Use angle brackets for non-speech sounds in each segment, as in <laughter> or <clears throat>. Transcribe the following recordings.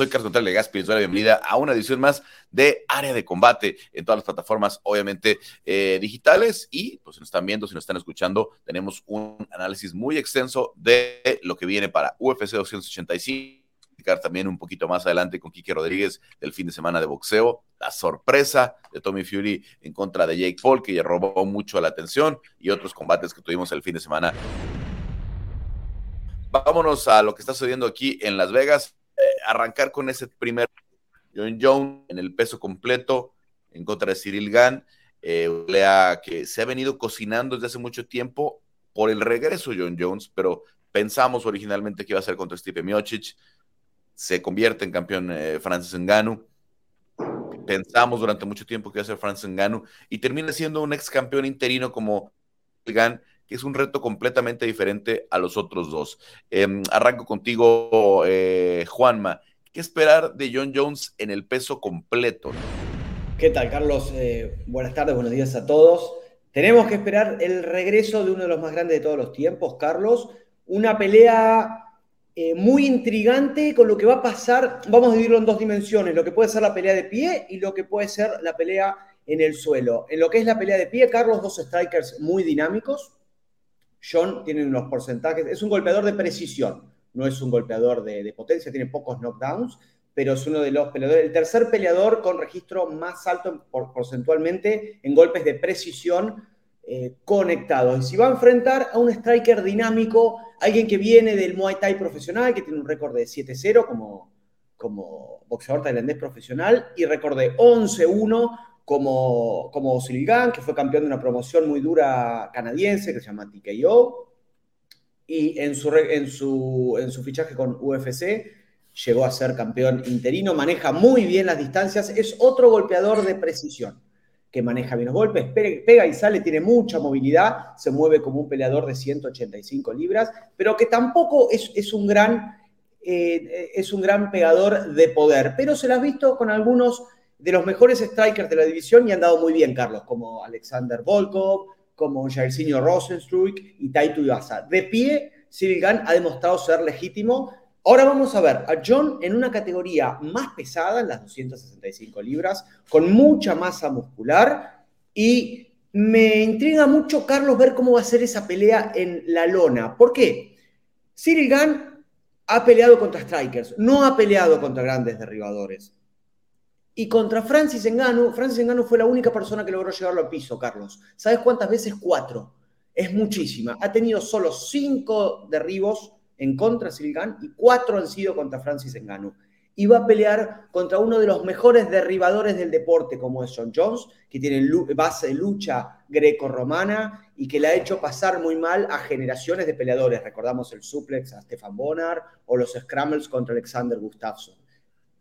Soy Carlos González Legaspi, les doy la bienvenida a una edición más de Área de Combate en todas las plataformas, obviamente eh, digitales. Y pues si nos están viendo, si nos están escuchando, tenemos un análisis muy extenso de lo que viene para UFC 285 también un poquito más adelante con Kike Rodríguez del fin de semana de boxeo, la sorpresa de Tommy Fury en contra de Jake Paul, que ya robó mucho la atención, y otros combates que tuvimos el fin de semana. Vámonos a lo que está sucediendo aquí en Las Vegas. Arrancar con ese primer John Jones en el peso completo en contra de Cyril Gann. Eh, que se ha venido cocinando desde hace mucho tiempo por el regreso John Jones, pero pensamos originalmente que iba a ser contra Stipe Miocic se convierte en campeón eh, Francis Ngannou. Pensamos durante mucho tiempo que iba a ser Francis Ngannou y termina siendo un ex campeón interino como Gan, que es un reto completamente diferente a los otros dos. Em, arranco contigo, eh, Juanma. ¿Qué esperar de John Jones en el peso completo? ¿Qué tal, Carlos? Eh, buenas tardes, buenos días a todos. Tenemos que esperar el regreso de uno de los más grandes de todos los tiempos, Carlos. Una pelea eh, muy intrigante con lo que va a pasar. Vamos a dividirlo en dos dimensiones, lo que puede ser la pelea de pie y lo que puede ser la pelea en el suelo. En lo que es la pelea de pie, Carlos, dos strikers muy dinámicos. John tiene unos porcentajes, es un golpeador de precisión, no es un golpeador de, potencia, tiene pocos knockdowns, pero es uno de los peleadores, el tercer peleador con registro más alto porcentualmente en golpes de precisión eh, conectados. Y si va a enfrentar a un striker dinámico, alguien que viene del Muay Thai profesional, que tiene un récord de 7-0 como, como boxeador tailandés profesional, y récord de 11-1 como, como Silgan, que fue campeón de una promoción muy dura canadiense que se llama TKO. Y en su, en su, en su fichaje con UFC llegó a ser campeón interino, maneja muy bien las distancias, es otro golpeador de precisión que maneja bien los golpes, pega y sale, tiene mucha movilidad, se mueve como un peleador de 185 libras, pero que tampoco es, un, gran, eh, es un gran pegador de poder. Pero se lo has visto con algunos de los mejores strikers de la división y han dado muy bien, Carlos, como Alexander Volkov, como Jairzinho Rosenstruik y Taito Iwasa. De pie, Cyril ha demostrado ser legítimo Ahora vamos a ver a John en una categoría más pesada, en las 265 libras, con mucha masa muscular y me intriga mucho, Carlos, ver cómo va a ser esa pelea en la lona. ¿Por qué? Cyril Gann ha peleado contra strikers, no ha peleado contra grandes derribadores. Y contra Francis Ngannou, Francis Ngannou fue la única persona que logró llevarlo al piso, Carlos. ¿Sabes cuántas veces? Cuatro. Es muchísima. Ha tenido solo cinco derribos en contra Silgan y cuatro han sido contra Francis Ngannou. Y va a pelear contra uno de los mejores derribadores del deporte, como es John Jones, que tiene base de lucha greco-romana y que le ha hecho pasar muy mal a generaciones de peleadores. Recordamos el suplex a Stefan Bonnar o los scrambles contra Alexander Gustafsson.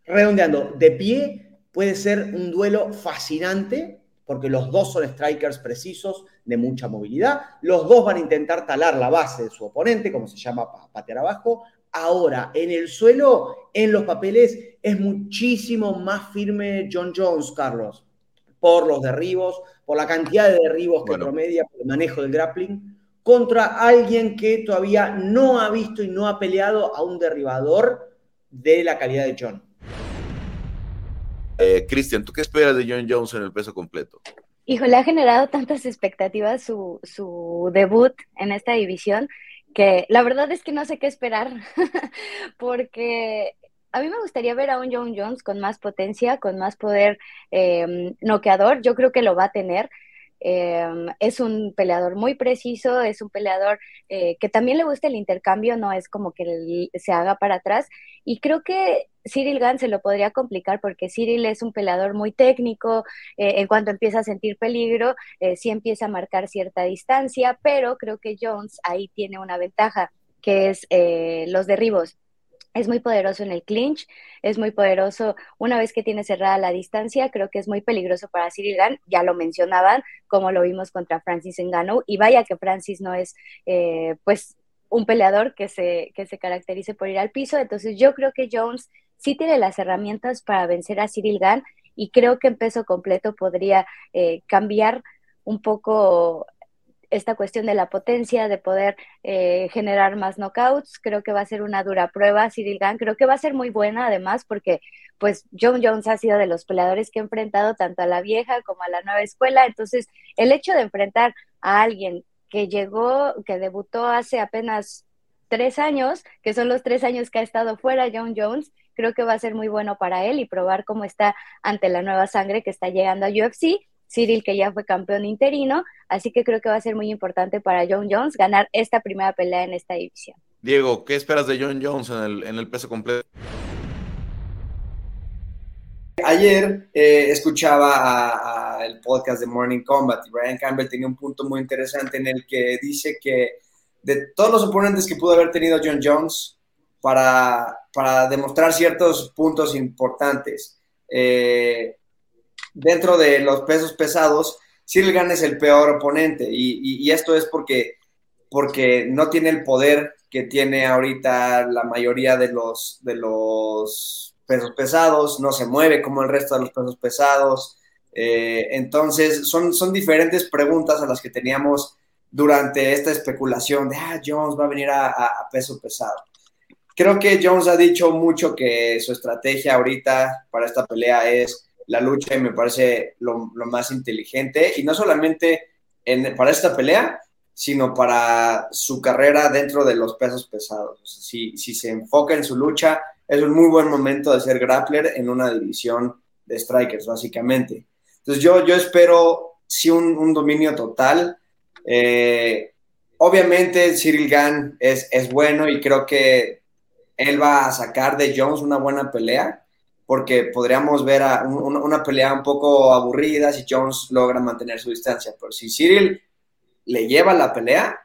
Redondeando, de pie puede ser un duelo fascinante porque los dos son strikers precisos de mucha movilidad. Los dos van a intentar talar la base de su oponente, como se llama patear abajo. Ahora, en el suelo, en los papeles, es muchísimo más firme John Jones, Carlos, por los derribos, por la cantidad de derribos que promedia, por el manejo del grappling, contra alguien que todavía no ha visto y no ha peleado a un derribador de la calidad de John. Eh, Cristian, ¿tú qué esperas de John Jones en el peso completo? Híjole, ha generado tantas expectativas su, su debut en esta división que la verdad es que no sé qué esperar, <laughs> porque a mí me gustaría ver a un John Jones con más potencia, con más poder eh, noqueador. Yo creo que lo va a tener. Em, es un peleador muy preciso, es un peleador eh, que también le gusta el intercambio, no es como que se haga para atrás. Y creo que Cyril Gant se lo podría complicar porque Cyril es un peleador muy técnico, eh, en cuanto empieza a sentir peligro, eh, sí empieza a marcar cierta distancia, pero creo que Jones ahí tiene una ventaja, que es los derribos es muy poderoso en el clinch, es muy poderoso una vez que tiene cerrada la distancia, creo que es muy peligroso para Cyril Gann, ya lo mencionaban, como lo vimos contra Francis Ngannou, y vaya que Francis no es, eh, pues, un peleador que se, que se caracterice por ir al piso, entonces yo creo que Jones sí tiene las herramientas para vencer a Cyril Gann, y creo que en peso completo podría eh, cambiar un poco esta cuestión de la potencia, de poder eh, generar más knockouts. Creo que va a ser una dura prueba, Cyril Gann. Creo que va a ser muy buena además porque pues John Jones ha sido de los peleadores que ha enfrentado tanto a la vieja como a la nueva escuela. Entonces, el hecho de enfrentar a alguien que llegó, que debutó hace apenas tres años, que son los tres años que ha estado fuera John Jones, creo que va a ser muy bueno para él y probar cómo está ante la nueva sangre que está llegando a UFC Cyril, que ya fue campeón interino, así que creo que va a ser muy importante para John Jones ganar esta primera pelea en esta división. Diego, ¿qué esperas de John Jones en el, peso completo? Ayer eh, escuchaba el podcast de Morning Combat y Brian Campbell tenía un punto muy interesante en el que dice que de todos los oponentes que pudo haber tenido John Jones para, para demostrar ciertos puntos importantes, eh, dentro de los pesos pesados, Cyril Gane es el peor oponente y, esto es porque, porque no tiene el poder que tiene ahorita la mayoría de los, de los pesos pesados, no se mueve como el resto de los pesos pesados. Eh, entonces, son, son diferentes preguntas a las que teníamos durante esta especulación de, ah, Jones va a venir a peso pesado. Creo que Jones ha dicho mucho que su estrategia ahorita para esta pelea es la lucha y me parece lo, más inteligente. Y no solamente en, para esta pelea, sino para su carrera dentro de los pesos pesados. si, se enfoca en su lucha, es un muy buen momento de ser grappler en una división de strikers, básicamente. Entonces yo, espero sí un, dominio total. Eh, obviamente Cyril Gann es bueno y creo que él va a sacar de Jones una buena pelea porque podríamos ver una pelea un poco aburrida si Jones logra mantener su distancia. Pero si Cyril le lleva la pelea,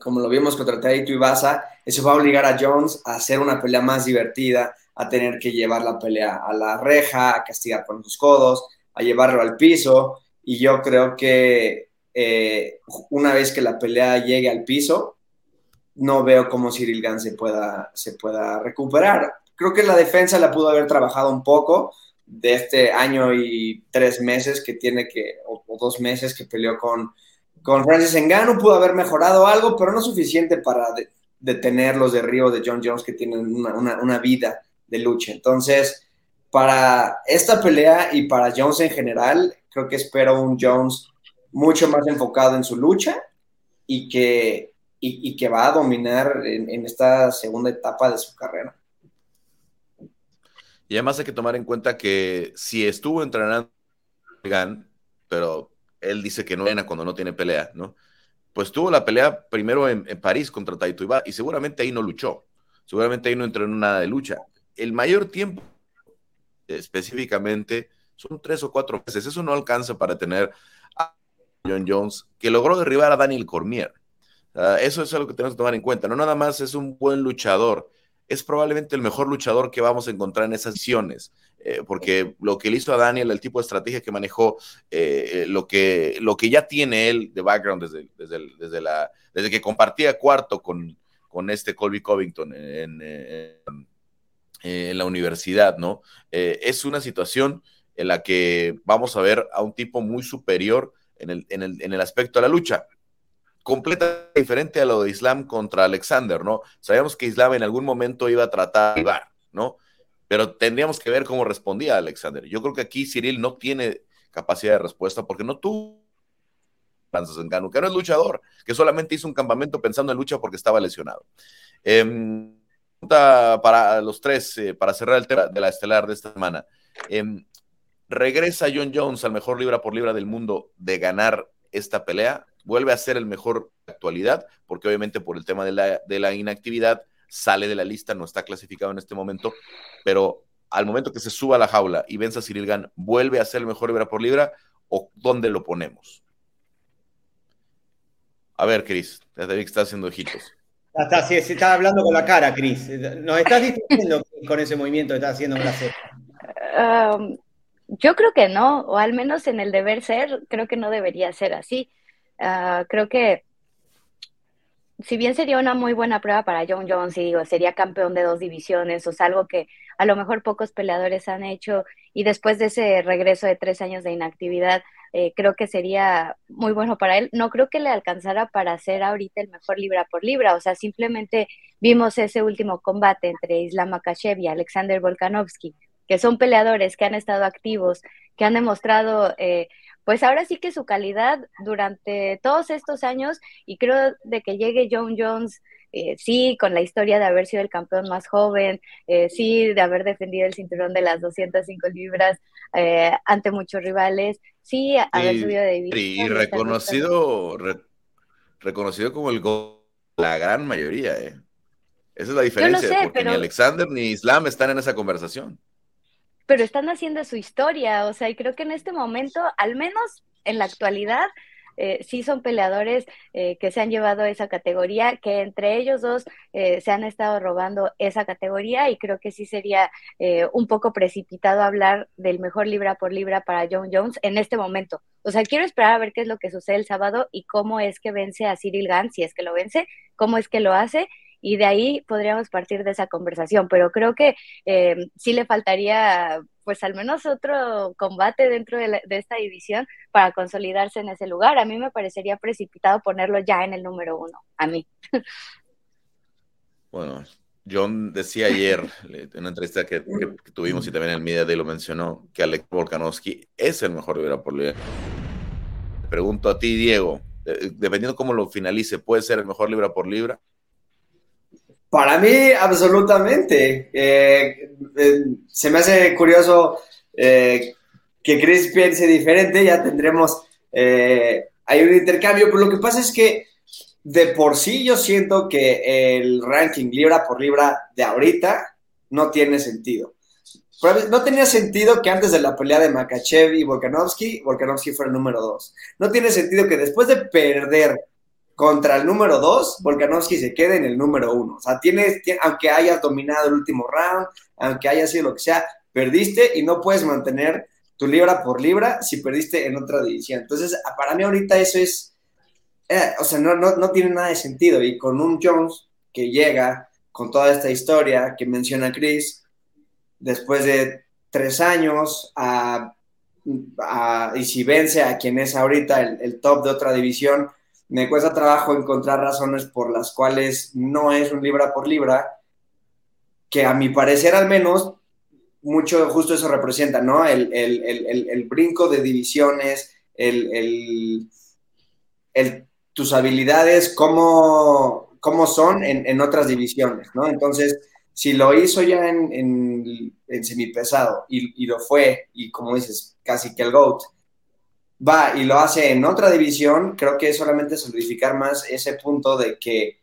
como lo vimos contra Taito y Baza, eso va a obligar a Jones a hacer una pelea más divertida, a tener que llevar la pelea a la reja, a castigar con sus codos, a llevarlo al piso. Y yo creo que eh, una vez que la pelea llegue al piso, no veo cómo Cyril Gans se pueda, se pueda recuperar creo que la defensa la pudo haber trabajado un poco de este año y tres meses que tiene que, o, dos meses que peleó con, con Francis Engano, pudo haber mejorado algo, pero no suficiente para detener los derribos de John Jones que tienen una, vida de lucha. Entonces, para esta pelea y para Jones en general, creo que espero un Jones mucho más enfocado en su lucha y que, y, que va a dominar en esta segunda etapa de su carrera. Y además hay que tomar en cuenta que si estuvo entrenando pero él dice que no gana cuando no tiene pelea, ¿no? Pues tuvo la pelea primero en, París contra Taito Iba y seguramente ahí no luchó, seguramente ahí no entrenó nada de lucha. El mayor tiempo específicamente son tres o cuatro meses, eso no alcanza para tener a John Jones que logró derribar a Daniel Cormier. eso es algo que tenemos que tomar en cuenta, no nada más es un buen luchador, es probablemente el mejor luchador que vamos a encontrar en esas sesiones, eh, porque lo que le hizo a Daniel, el tipo de estrategia que manejó, eh, eh, lo, que, lo que ya tiene él de background desde, desde, la, desde que compartía cuarto con, con este Colby Covington en, en la universidad, ¿no? es una situación en la que vamos a ver a un tipo muy superior en el, en el, en el aspecto de la lucha completamente diferente a lo de Islam contra Alexander, ¿no? Sabíamos que Islam en algún momento iba a tratar de ¿no? Pero tendríamos que ver cómo respondía Alexander. Yo creo que aquí Cyril no tiene capacidad de respuesta porque no tuvo en Gano, que no es luchador, que solamente hizo un campamento pensando en lucha porque estaba lesionado. Eh, para los tres, eh, para cerrar el tema de la estelar de esta semana. Em, ¿Regresa John Jones al mejor libra por libra del mundo de ganar esta pelea? Vuelve a ser el mejor actualidad, porque obviamente por el tema de la, de la inactividad sale de la lista, no está clasificado en este momento, pero al momento que se suba a la jaula y venza a Cyril Gann, ¿vuelve a ser el mejor libra por libra o dónde lo ponemos? A ver, Cris, ya te vi que estás haciendo ojitos. Está, sí, está hablando con la cara, Cris. Nos estás diciendo con ese movimiento que estás haciendo en la um, yo creo que no, o al menos en el deber ser, creo que no debería ser así. Ah, creo que si bien sería una muy buena prueba para John Jones y digo, sería campeón de dos divisiones, o es algo que a lo mejor pocos peleadores han hecho y después de ese regreso de tres años de inactividad, eh, creo que sería muy bueno para él. No creo que le alcanzara para ser ahorita el mejor libra por libra, o sea, simplemente vimos ese último combate entre Islam Makashev y Alexander Volkanovski, que son peleadores que han estado activos, que han demostrado, eh, pues ahora sí que su calidad durante todos estos años y creo de que llegue John Jones eh, sí, con la historia de haber sido el campeón más joven, eh, sí, de haber defendido el cinturón de las 205 libras eh, ante muchos rivales, sí, haber subido de división. Y reconocido, reconocido como el gol, la gran mayoría, ¿eh? Esa es la diferencia, porque ni Alexander ni Islam están en esa conversación. Pero están haciendo su historia, o sea, y creo que en este momento, al menos en la actualidad, eh, sí son peleadores eh, que se han llevado esa categoría, que entre ellos dos eh, se han estado robando esa categoría y creo que sí sería un poco precipitado hablar del mejor libra por libra para John Jones en este momento. O sea, quiero esperar a ver qué es lo que sucede el sábado y cómo es que vence a Cyril Gans, si es que lo vence, cómo es que lo hace y de ahí podríamos partir de esa conversación, pero creo que eh, sí le faltaría pues al menos otro combate dentro de, esta división para consolidarse en ese lugar. A mí me parecería precipitado ponerlo ya en el número uno, a mí. Bueno, John decía ayer en una entrevista que, tuvimos y también el media de lo mencionó, que Alex Volkanovski es el mejor libra por libra. Pregunto a ti, Diego, eh, dependiendo cómo lo finalice, ¿puede ser el mejor libra por libra? Para mí, absolutamente. Eh, eh, se me hace curioso eh, que Chris piense diferente, ya tendremos, hay un intercambio, pero lo que pasa es que de por sí yo siento que el ranking libra por libra de ahorita no tiene sentido. No tenía sentido que antes de la pelea de Makachev y Volkanovski, Volkanovski fuera el número dos. No tiene sentido que después de perder contra el número 2, Volkanovski se quede en el número 1. O sea, tienes, aunque hayas dominado el último round, aunque haya sido lo que sea, perdiste y no puedes mantener tu libra por libra si perdiste en otra división. Entonces, para mí ahorita eso es, eh, o sea, no, no, no, tiene nada de sentido. Y con un Jones que llega con toda esta historia que menciona Chris, después de tres años, y si vence a quien es ahorita el top de otra división, me cuesta trabajo encontrar razones por las cuales no es un libra por libra, que a mi parecer al menos, mucho justo eso representa, ¿no? El, brinco de divisiones, el, tus habilidades, cómo, cómo son en, otras divisiones, ¿no? Entonces, si lo hizo ya en, en, semipesado y, y, lo fue, y como dices, casi que el GOAT, va y lo hace en otra división, creo que es solamente solidificar más ese punto de que,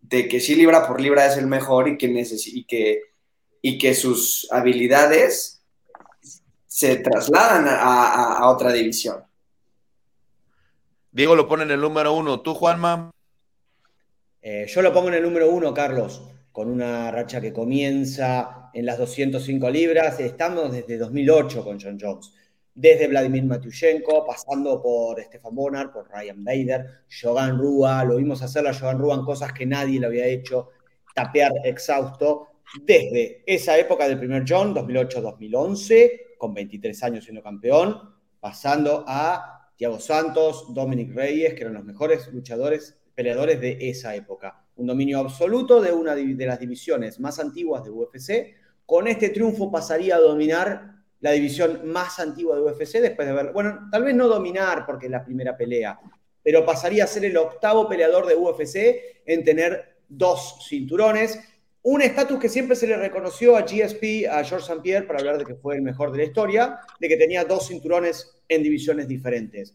de que sí libra por libra es el mejor y que, y que, y que sus habilidades se trasladan a, otra división. Diego lo pone en el número uno. ¿Tú, Juanma? Eh, yo lo pongo en el número uno, Carlos, con una racha que comienza en las 205 libras. Estamos desde 2008 con John Jones desde Vladimir Matyushenko, pasando por Stefan Bonner, por Ryan Bader, Jogan Rua, lo vimos hacer a Jogan Rua en cosas que nadie le había hecho, tapear exhausto, desde esa época del primer John, 2008-2011, con 23 años siendo campeón, pasando a Thiago Santos, Dominic Reyes, que eran los mejores luchadores, peleadores de esa época. Un dominio absoluto de una de las divisiones más antiguas de UFC. Con este triunfo pasaría a dominar la división más antigua de UFC después de ver, bueno, tal vez no dominar porque es la primera pelea, pero pasaría a ser el octavo peleador de UFC en tener dos cinturones. Un estatus que siempre se le reconoció a GSP, a George St. Pierre, para hablar de que fue el mejor de la historia, de que tenía dos cinturones en divisiones diferentes.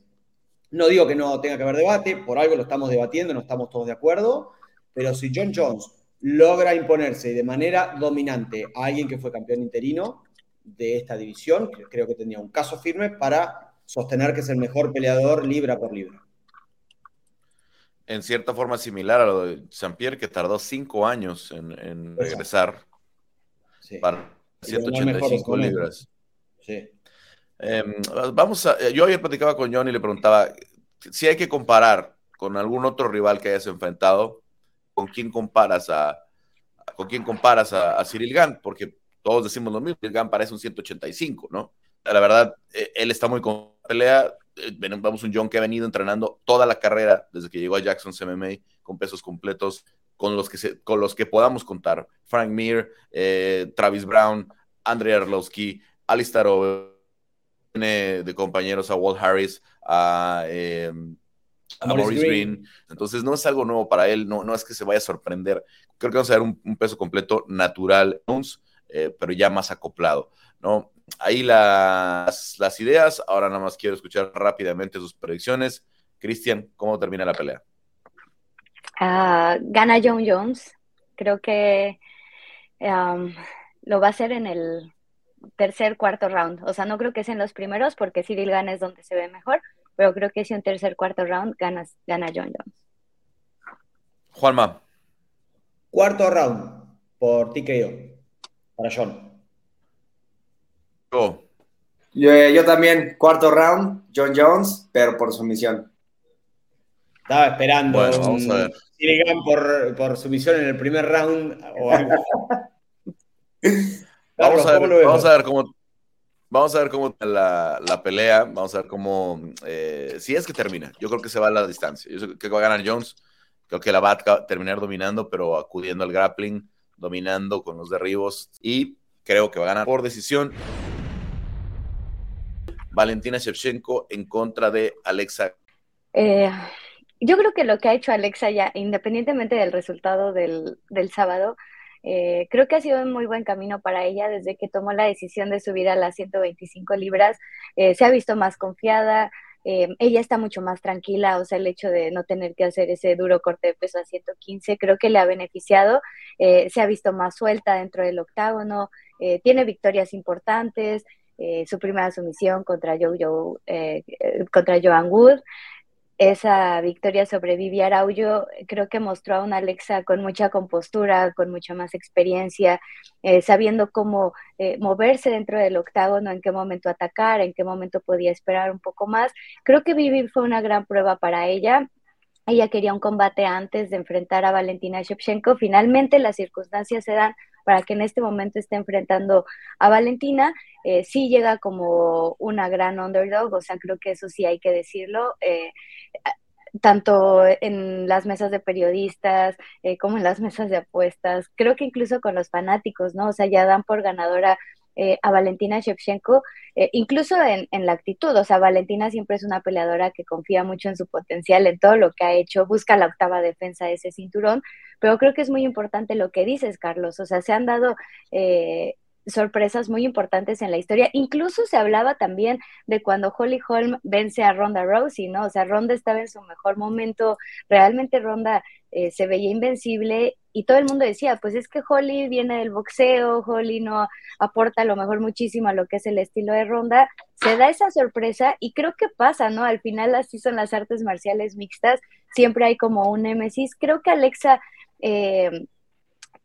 No digo que no tenga que haber debate, por algo lo estamos debatiendo, no estamos todos de acuerdo, pero si John Jones logra imponerse de manera dominante a alguien que fue campeón interino, de esta división, que creo que tenía un caso firme para sostener que es el mejor peleador libra por libra. En cierta forma similar a lo de Jean-Pierre, que tardó cinco años en, regresar para 185 libras. Sí. Em, vamos a, yo ayer platicaba con John y le preguntaba si hay que comparar con algún otro rival que hayas enfrentado, ¿con quién comparas a, con quién comparas a, a Cyril Gant? Porque todos decimos lo mismo, Cyril Gann parece un 185, ¿no? La verdad, eh, él está muy con pelea, eh, vamos un John que ha venido entrenando toda la carrera desde que llegó a Jackson MMA con pesos completos, con los que, se, con los que podamos contar. Frank Mir, eh, Travis Brown, Andrei Arlovsky, Alistair Over, de compañeros a Walt Harris, a, Maurice Green. Entonces no es algo nuevo para él, no, no es que se vaya a sorprender. Creo que vamos a ver un, peso completo natural, eh, pero ya más acoplado, ¿no? Ahí las, las ideas, ahora nada más quiero escuchar rápidamente sus predicciones. Cristian, ¿cómo termina la pelea? Ah, gana John Jones. Creo que lo va a hacer en el tercer, cuarto round. O sea, no creo que sea en los primeros porque Cyril gana es donde se ve mejor, pero creo que si un tercer, cuarto round gana, gana John Jones. Juanma. Cuarto round por TKO para John. Yo. Yo, también, cuarto round, John Jones, pero por sumisión. Estaba esperando bueno, vamos a ver. por, por sumisión en el primer round o algo. <laughs> vamos, a ver, vamos a ver cómo Vamos a ver cómo la, la pelea, vamos a ver cómo, eh, si es que termina, yo creo que se va a la distancia, yo creo que va a ganar Jones, creo que la va a terminar dominando, pero acudiendo al grappling, dominando con los derribos y creo que va a ganar por decisión. Valentina Shevchenko en contra de Alexa. Eh, yo creo que lo que ha hecho Alexa ya, independientemente del resultado del, del sábado, eh, creo que ha sido un muy buen camino para ella desde que tomó la decisión de subir a las 125 libras. Eh, se ha visto más confiada, eh, ella está mucho más tranquila, o sea, el hecho de no tener que hacer ese duro corte de peso a 115 creo que le ha beneficiado. se ha visto más suelta dentro del octágono, tiene victorias importantes. su primera sumisión contra, Joe, contra Joan Wood esa victoria sobre Vivi Araujo, creo que mostró a una Alexa con mucha compostura, con mucha más experiencia, eh, sabiendo cómo eh, moverse dentro del octágono, en qué momento atacar, en qué momento podía esperar un poco más. Creo que Vivi fue una gran prueba para ella. Ella quería un combate antes de enfrentar a Valentina Shevchenko. Finalmente las circunstancias se dan para que en este momento esté enfrentando a Valentina. Eh, sí llega como una gran underdog, o sea, creo que eso sí hay que decirlo. Eh, tanto en las mesas de periodistas eh, como en las mesas de apuestas, creo que incluso con los fanáticos, ¿no? O sea, ya dan por ganadora eh, a Valentina Shevchenko, eh, incluso en, la actitud, o sea, Valentina siempre es una peleadora que confía mucho en su potencial, en todo lo que ha hecho, busca la octava defensa de ese cinturón, pero creo que es muy importante lo que dices, Carlos, o sea, se han dado... Eh, sorpresas muy importantes en la historia. Incluso se hablaba también de cuando Holly Holm vence a Ronda Rousey, ¿no? O sea, Ronda estaba en su mejor momento, realmente Ronda se veía invencible y todo el mundo decía, pues es que Holly viene del boxeo, Holly no aporta a lo mejor muchísimo a lo que es el estilo de ronda, se da esa sorpresa y creo que pasa, ¿no? Al final así son las artes marciales mixtas, siempre hay como un némesis. Creo que Alexa eh,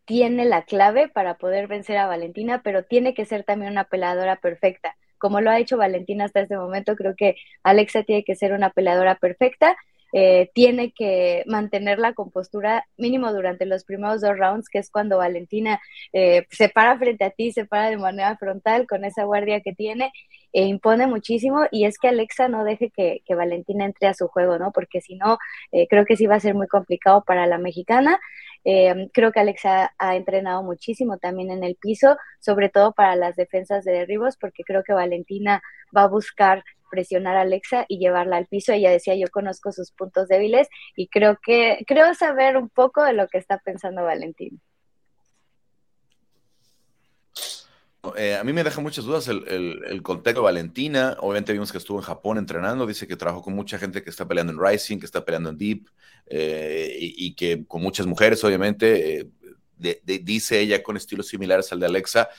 tiene la clave para poder vencer a Valentina, pero tiene que ser también una peleadora perfecta. Como lo ha hecho Valentina hasta este momento, creo que Alexa tiene que ser una peleadora perfecta eh, tiene que mantener la compostura mínimo durante los primeros dos rounds, que es cuando Valentina eh, se para frente a ti, se para de manera frontal con esa guardia que tiene e impone muchísimo y es que Alexa no deje que, Valentina entre a su juego, ¿no? Porque si no, eh, creo que sí va a ser muy complicado para la mexicana. creo que Alexa ha entrenado muchísimo también en el piso, sobre todo para las defensas de derribos, porque creo que Valentina va a buscar presionar a Alexa y llevarla al piso. Ella decía, yo conozco sus puntos débiles y creo que, creo saber un poco de lo que está pensando Valentín. Eh, a mí me deja muchas dudas el, contexto de Valentina. Obviamente vimos que estuvo en Japón entrenando. Dice que trabajó con mucha gente que está peleando en Rising, que está peleando en Deep eh, y, que con muchas mujeres, obviamente. Eh, dice ella con estilos similares al de Alexa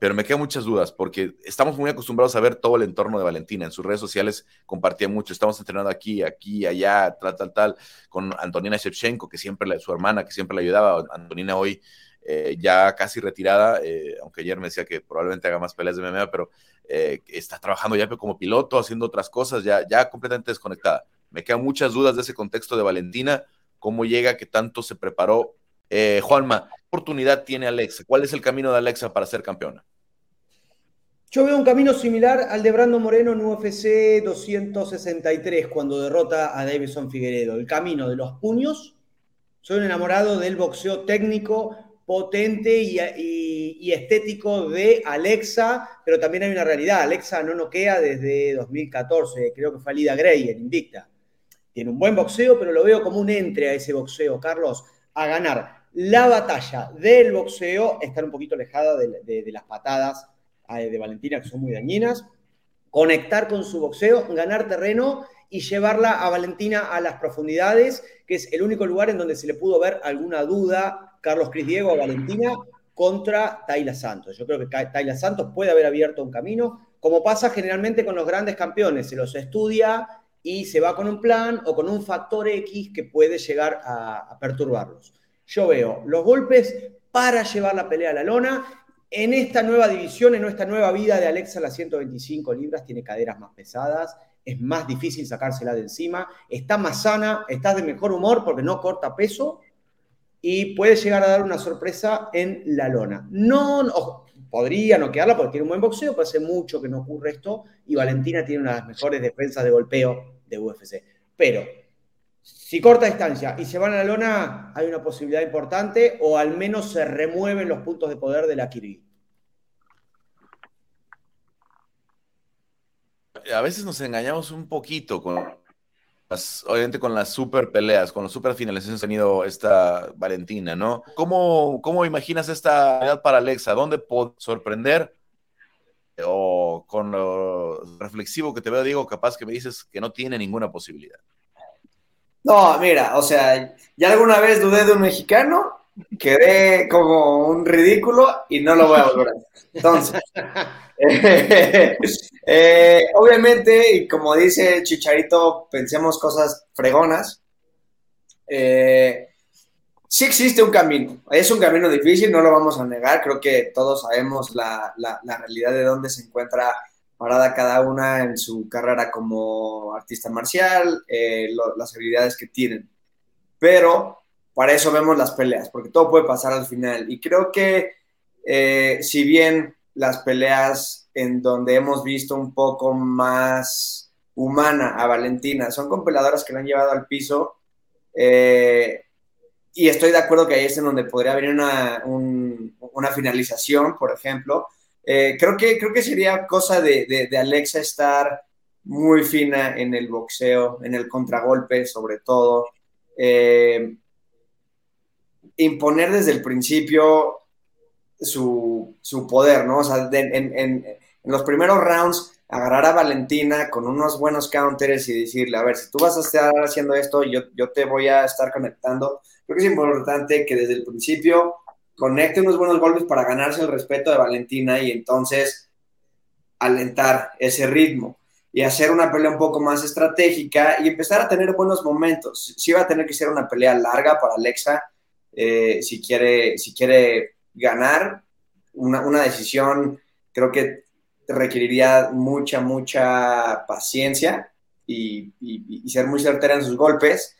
pero me quedan muchas dudas porque estamos muy acostumbrados a ver todo el entorno de Valentina. En sus redes sociales compartía mucho. Estamos entrenando aquí, aquí, allá, tal, tal, tal, con Antonina Shevchenko, que siempre, su hermana, que siempre le ayudaba. Antonina hoy eh, ya casi retirada, eh, aunque ayer me decía que probablemente haga más peleas de MMA, pero eh, está trabajando ya como piloto, haciendo otras cosas, ya, ya completamente desconectada. Me quedan muchas dudas de ese contexto de Valentina, cómo llega, que tanto se preparó Eh, Juanma, ¿qué oportunidad tiene Alexa? ¿Cuál es el camino de Alexa para ser campeona? Yo veo un camino similar al de Brando Moreno en UFC 263 cuando derrota a Davison Figueredo. El camino de los puños. Soy un enamorado del boxeo técnico, potente y, estético de Alexa, pero también hay una realidad. Alexa no noquea desde 2014, creo que fue Alida Gray en Invicta. Tiene un buen boxeo, pero lo veo como un entre a ese boxeo, Carlos, a ganar. La batalla del boxeo, estar un poquito alejada de las patadas de Valentina que son muy dañinas, conectar con su boxeo, ganar terreno y llevarla a Valentina a las profundidades, que es el único lugar en donde se le pudo ver alguna duda Carlos Cris Diego a Valentina contra Tayla Santos. Yo creo que Tayla Santos puede haber abierto un camino, como pasa generalmente con los grandes campeones, se los estudia y se va con un plan o con un factor X que puede llegar a perturbarlos. Yo veo los golpes para llevar la pelea a la lona en esta nueva división, en esta nueva vida de Alexa, las 125 libras, tiene caderas más pesadas, es más difícil sacársela de encima, está más sana, está de mejor humor porque no corta peso y puede llegar a dar una sorpresa en la lona. No, podría no quedarla porque tiene un buen boxeo, pero hace mucho que no ocurre esto y Valentina tiene una de las mejores defensas de golpeo de UFC. Pero si corta distancia y se van a la lona, hay una posibilidad importante o al menos se remueven los puntos de poder de la Kirby. A veces nos engañamos un poquito con obviamente con las super peleas, con los super finales que ha tenido esta Valentina, ¿no? ¿Cómo, cómo imaginas esta edad para Alexa? ¿Dónde puede sorprender? O con lo reflexivo que te veo, digo, capaz que me dices que no tiene ninguna posibilidad. No, mira, o sea, ya alguna vez dudé de un mexicano, quedé como un ridículo y no lo voy a volver a. Entonces, <laughs> eh, obviamente, y como dice Chicharito, pensemos cosas fregonas. Eh, sí existe un camino, es un camino difícil, no lo vamos a negar, creo que todos sabemos la, la, la realidad de dónde se encuentra parada cada una en su carrera como artista marcial, eh, las habilidades que tienen. Pero para eso vemos las peleas, porque todo puede pasar al final. Y creo que eh, si bien las peleas en donde hemos visto un poco más humana a Valentina son con peleadoras que la han llevado al piso, eh, y estoy de acuerdo que ahí es en donde podría venir una, una finalización, por ejemplo, eh, creo, que, creo que sería cosa de, Alexa estar muy fina en el boxeo, en el contragolpe sobre todo. Eh, imponer desde el principio su, poder, ¿no? O sea, en, los primeros rounds, agarrar a Valentina con unos buenos counters y decirle, a ver, si tú vas a estar haciendo esto, yo, yo te voy a estar conectando. Creo que es importante que desde el principio conecte unos buenos golpes para ganarse el respeto de Valentina y entonces alentar ese ritmo y hacer una pelea un poco más estratégica y empezar a tener buenos momentos. Sí va a tener que ser una pelea larga para Alexa eh, si, quiere, si quiere ganar. Una, decisión creo que requeriría mucha, mucha paciencia y, y ser muy certera en sus golpes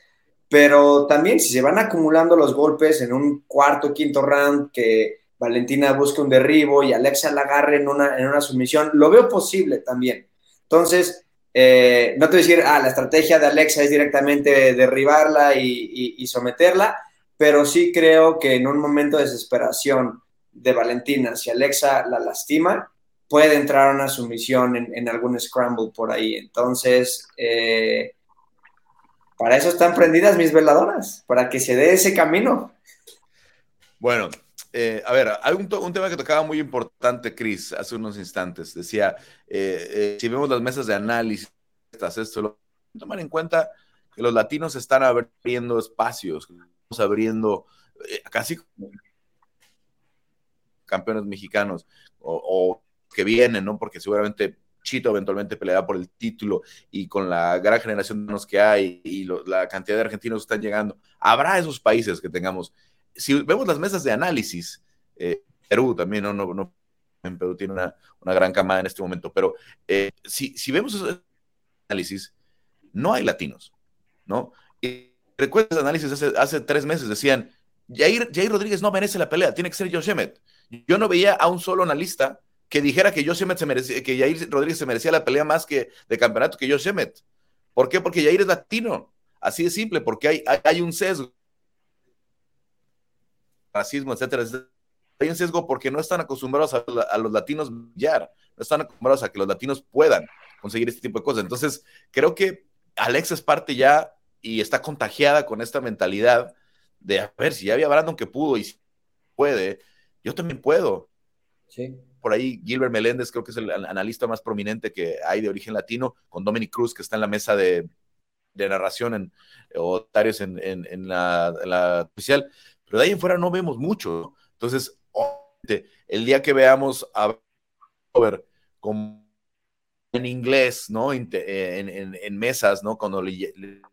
pero también si se van acumulando los golpes en un cuarto, quinto round, que Valentina busque un derribo y Alexa la agarre en una, en una sumisión, lo veo posible también. Entonces, eh, no te voy a decir, ah, la estrategia de Alexa es directamente derribarla y, someterla, pero sí creo que en un momento de desesperación de Valentina, si Alexa la lastima, puede entrar a una sumisión en, en algún scramble por ahí. Entonces, eh, para eso están prendidas mis veladoras, para que se dé ese camino. Bueno, eh, a ver, hay un, tema que tocaba muy importante, Chris, hace unos instantes. Decía, eh, eh, si vemos las mesas de análisis, esto, lo, tomar en cuenta que los latinos están abriendo espacios, abriendo casi campeones mexicanos o, o, que vienen, ¿no? Porque seguramente Chito eventualmente peleará por el título y con la gran generación de los que hay y la cantidad de argentinos que están llegando, habrá esos países que tengamos. Si vemos las mesas de análisis, eh, Perú también, no, no, Perú tiene una, gran camada en este momento, pero eh, si, si vemos esos análisis, no hay latinos, ¿no? Y recuerdas análisis hace, hace tres meses, decían, Jair, Jair Rodríguez no merece la pelea, tiene que ser Josh Emmett. Yo no veía a un solo analista que dijera que Josh Emmett se que Jair Rodríguez se merecía la pelea más que de campeonato que Josh Emmett. ¿Por qué? Porque Jair es latino. Así de simple, porque hay, hay, un sesgo. Racismo, etcétera, Hay un sesgo porque no están acostumbrados a, a los latinos brillar, no están acostumbrados a que los latinos puedan conseguir este tipo de cosas. Entonces, creo que Alex es parte ya y está contagiada con esta mentalidad de, a ver, si ya había Brandon que pudo y puede, yo también puedo. Sí. Por ahí Gilbert Meléndez creo que es el analista más prominente que hay de origen latino, con Dominic Cruz que está en la mesa de, narración en, o en, en, la, oficial, pero de ahí en fuera no vemos mucho. Entonces, el día que veamos a Robert con en inglés, ¿no? En, en, mesas, ¿no? Con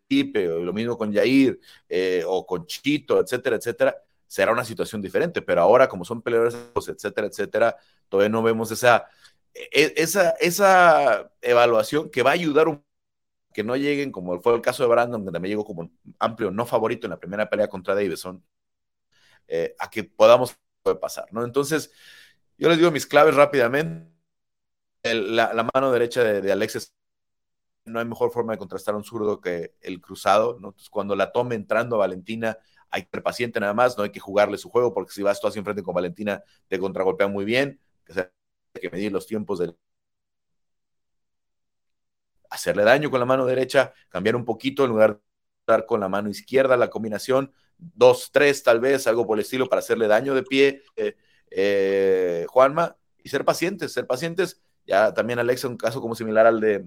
Tipe, o lo mismo con Yair, eh, o con Chito, etcétera, etcétera, será una situación diferente. Pero ahora, como son peleadores, etcétera, etcétera, todavía no vemos esa, e, esa, esa evaluación que va a ayudar un que no lleguen, como fue el caso de Brandon, donde me llegó como amplio no favorito en la primera pelea contra Davidson, eh, a que podamos pasar, ¿no? Entonces, yo les digo mis claves rápidamente la, mano derecha de, Alexis, no hay mejor forma de contrastar un zurdo que el cruzado, ¿no? Entonces, cuando la tome entrando a Valentina, hay que ser paciente nada más, no hay que jugarle su juego, porque si vas tú así enfrente con Valentina, te contragolpea muy bien, hay que medir los tiempos de hacerle daño con la mano derecha, cambiar un poquito en lugar de estar con la mano izquierda, la combinación, dos, tres tal vez, algo por el estilo para hacerle daño de pie, eh, eh, Juanma, y ser pacientes, ser pacientes. Ya también Alexa, un caso como similar al de,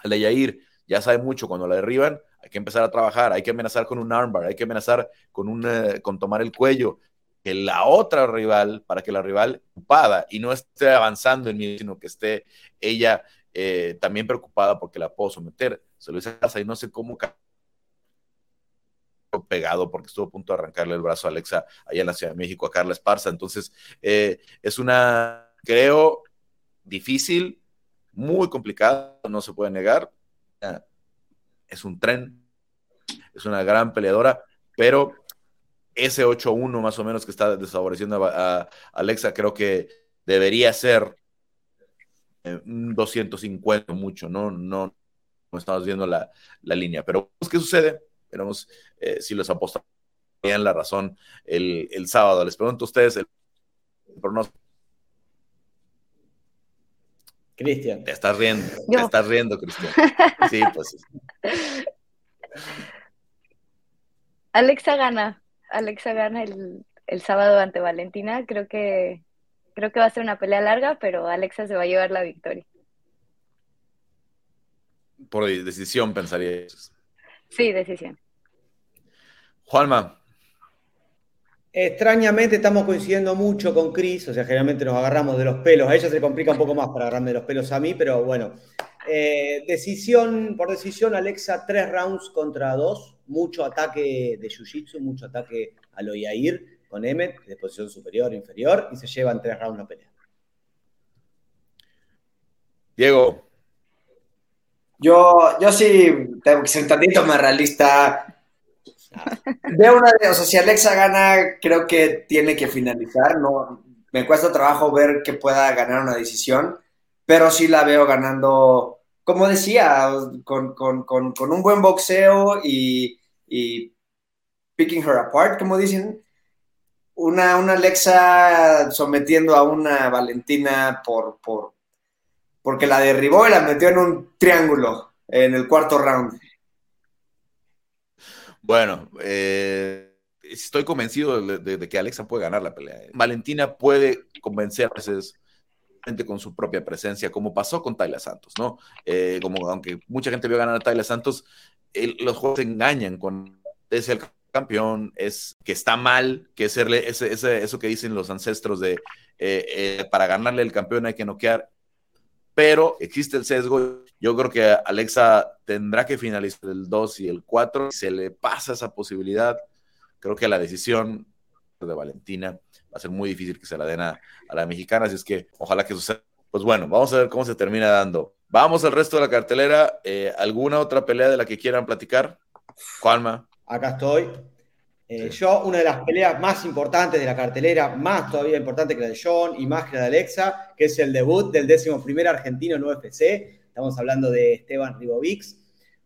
al de Yair, ya sabe mucho cuando la derriban, hay que empezar a trabajar, hay que amenazar con un armbar, hay que amenazar con, un, eh, con tomar el cuello, que la otra rival, para que la rival ocupada y no esté avanzando en mí, sino que esté ella eh, también preocupada porque la puedo someter. Se lo hice a y no sé cómo pegado porque estuvo a punto de arrancarle el brazo a Alexa allá en la Ciudad de México a Carla Esparza. Entonces, eh, es una, creo, difícil, muy complicado, no se puede negar. Es un tren, es una gran peleadora, pero ese 8-1 más o menos que está desfavoreciendo a, Alexa, creo que debería ser eh, un 250 mucho, ¿no? No, no estamos viendo la, línea, pero ¿qué sucede? Veremos eh, si los apostadores tienen la razón el, el, sábado. Les pregunto a ustedes el pronóstico Cristian. Te estás riendo, te estás riendo, Cristian. <laughs> Sí, pues. Alexa gana. Alexa gana el, sábado ante Valentina. Creo que, creo que va a ser una pelea larga, pero Alexa se va a llevar la victoria. Por decisión, pensaría. Sí, decisión. Juanma, Extrañamente estamos coincidiendo mucho con Chris, o sea, generalmente nos agarramos de los pelos. A ella se complica un poco más para agarrarme de los pelos a mí, pero bueno. Eh, decisión, por decisión, Alexa, tres rounds contra dos. Mucho ataque de Jiu-Jitsu, mucho ataque a lo Yair con Emmet, de posición superior, inferior, y se llevan tres rounds la pelea. Diego. Yo, yo sí tengo que ser un tantito más realista Veo una de, o sea, si Alexa gana, creo que tiene que finalizar. No, me cuesta trabajo ver que pueda ganar una decisión, pero sí la veo ganando, como decía, con, un buen boxeo y, picking her apart, como dicen. Una, una Alexa sometiendo a una Valentina por, por, porque la derribó y la metió en un triángulo en el cuarto round. Bueno, eh, estoy convencido de, que Alexa puede ganar la pelea. Valentina puede convencer a veces con su propia presencia, como pasó con Tayla Santos, ¿no? Eh, como aunque mucha gente vio ganar a Tayla Santos, los juegos engañan con es el campeón, es que está mal, que es ese, eso que dicen los ancestros de eh, para ganarle el campeón hay que noquear, pero existe el sesgo yo creo que Alexa tendrá que finalizar el 2 y el 4. Si se le pasa esa posibilidad, creo que la decisión de Valentina va a ser muy difícil que se la den a, la mexicana. Así es que ojalá que suceda. Pues bueno, vamos a ver cómo se termina dando. Vamos al resto de la cartelera. Eh, ¿Alguna otra pelea de la que quieran platicar? Juanma. Acá estoy. Eh, yo, una de las peleas más importantes de la cartelera, más todavía importante que la de John y más que la de Alexa, que es el debut del décimo primer argentino en UFC. Estamos hablando de Esteban Ribovics,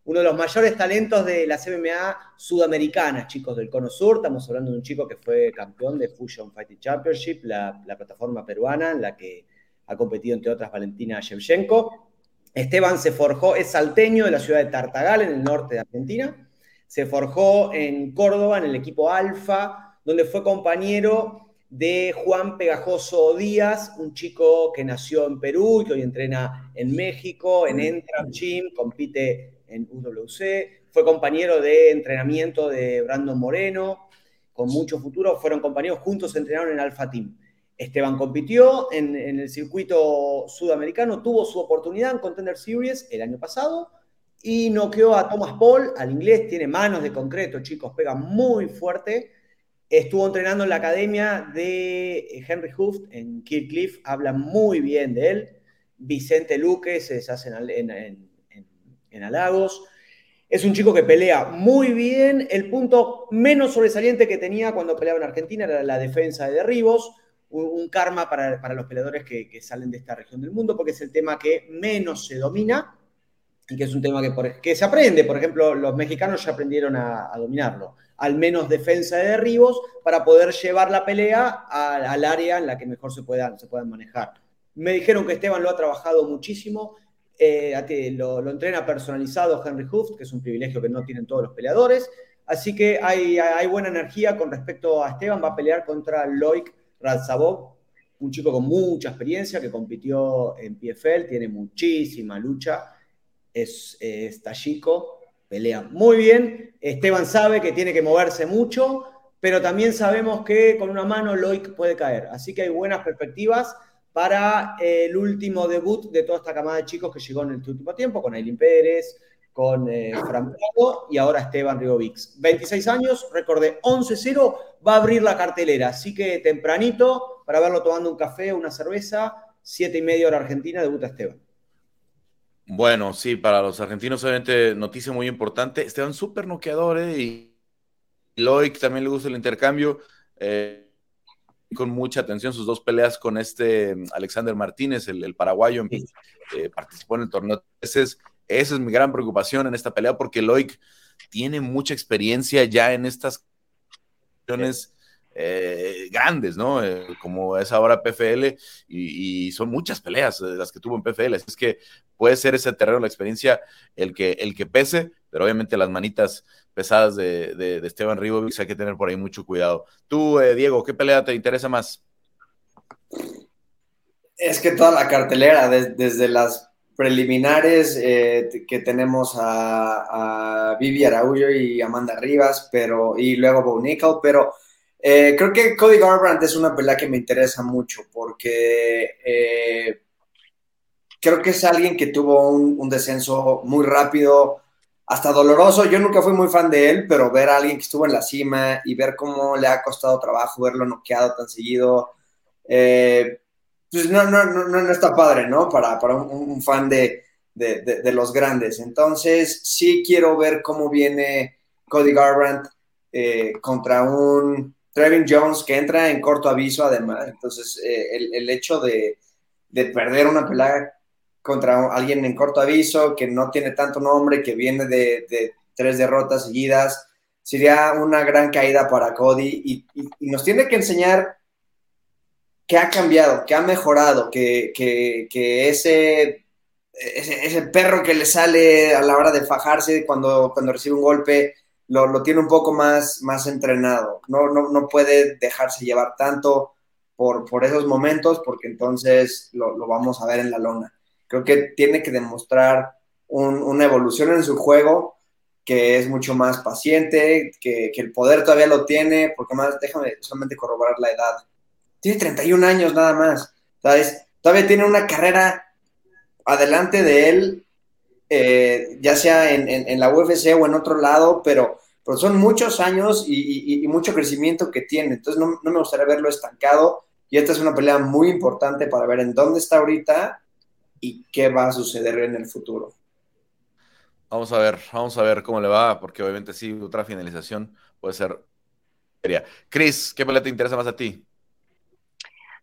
uno de los mayores talentos de las MMA sudamericanas, chicos del Cono Sur. Estamos hablando de un chico que fue campeón de Fusion Fighting Championship, la, plataforma peruana en la que ha competido, entre otras, Valentina Shevchenko. Esteban se forjó, es salteño de la ciudad de Tartagal, en el norte de Argentina se forjó en Córdoba, en el equipo Alfa, donde fue compañero de Juan Pegajoso Díaz, un chico que nació en Perú y que hoy entrena en México, en Entram Gym, compite en UWC, fue compañero de entrenamiento de Brandon Moreno, con mucho futuro, fueron compañeros, juntos entrenaron en Alfa Team. Esteban compitió en, en el circuito sudamericano, tuvo su oportunidad en Contender Series el año pasado, y noqueó a Thomas Paul, al inglés, tiene manos de concreto, chicos, pega muy fuerte. Estuvo entrenando en la academia de Henry Hooft en Cliff, habla muy bien de él. Vicente Luque se deshace en, en, halagos. Es un chico que pelea muy bien. El punto menos sobresaliente que tenía cuando peleaba en Argentina era la defensa de derribos. Un, karma para, para, los peleadores que, que salen de esta región del mundo, porque es el tema que menos se domina y que es un tema que, que se aprende. Por ejemplo, los mexicanos ya aprendieron a, dominarlo. Al menos defensa de derribos para poder llevar la pelea al área en la que mejor se puedan, se puedan manejar. Me dijeron que Esteban lo ha trabajado muchísimo. Eh, lo, entrena personalizado Henry Hooft, que es un privilegio que no tienen todos los peleadores. Así que hay, hay buena energía con respecto a Esteban. Va a pelear contra Loic Radzabov, un chico con mucha experiencia que compitió en PFL, tiene muchísima lucha es, es tallico, pelea muy bien. Esteban sabe que tiene que moverse mucho, pero también sabemos que con una mano Loic puede caer. Así que hay buenas perspectivas para el último debut de toda esta camada de chicos que llegó en el último tiempo, con Aileen Pérez, con eh, y ahora Esteban Rigovix. 26 años, recordé 11-0, va a abrir la cartelera, así que tempranito para verlo tomando un café, una cerveza, 7 y media hora argentina, debuta Esteban. Bueno, sí, para los argentinos obviamente noticia muy importante. Esteban súper noqueador ¿eh? y Loic también le gusta el intercambio. Eh, con mucha atención sus dos peleas con este mm, Alexander Martínez, el, paraguayo, eh, participó en el torneo. Esa es, esa es mi gran preocupación en esta pelea porque Loic tiene mucha experiencia ya en estas eh, grandes, ¿no? Eh, como es ahora PFL, y, son muchas peleas eh, las que tuvo en PFL, es que puede ser ese terreno, la experiencia, el que, el que pese, pero obviamente las manitas pesadas de, de, Esteban Ribovic hay que tener por ahí mucho cuidado. Tú, Diego, ¿qué pelea te interesa más? Es que toda la cartelera, desde las preliminares que tenemos a, a Vivi Araújo y Amanda Rivas, pero, y luego Bo pero eh, creo que Cody Garbrandt es una pelea que me interesa mucho porque eh, creo que es alguien que tuvo un, descenso muy rápido, hasta doloroso. Yo nunca fui muy fan de él, pero ver a alguien que estuvo en la cima y ver cómo le ha costado trabajo verlo noqueado tan seguido, eh, pues no, no, no, no, está padre, ¿no? Para, para un, fan de, de, de, los grandes. Entonces, sí quiero ver cómo viene Cody Garbrandt contra un Trevin Jones, que entra en corto aviso además. Entonces, eh, el, hecho de, perder una pelea contra alguien en corto aviso, que no tiene tanto nombre, que viene de, tres derrotas seguidas, sería una gran caída para Cody y, nos tiene que enseñar que ha cambiado, que ha mejorado, que, ese, ese, perro que le sale a la hora de fajarse cuando, cuando recibe un golpe lo, tiene un poco más, más entrenado. No, no, puede dejarse llevar tanto por, por esos momentos porque entonces lo, vamos a ver en la lona. Creo que tiene que demostrar una evolución en su juego que es mucho más paciente, que, el poder todavía lo tiene, porque más, déjame solamente corroborar la edad. Tiene 31 años nada más, ¿sabes? Todavía tiene una carrera adelante de él, eh, ya sea en, en, la UFC o en otro lado, pero pero son muchos años y, mucho crecimiento que tiene, entonces no, me gustaría verlo estancado y esta es una pelea muy importante para ver en dónde está ahorita y qué va a suceder en el futuro. Vamos a ver, vamos a ver cómo le va, porque obviamente sí, otra finalización puede ser Chris, ¿qué pelea te interesa más a ti?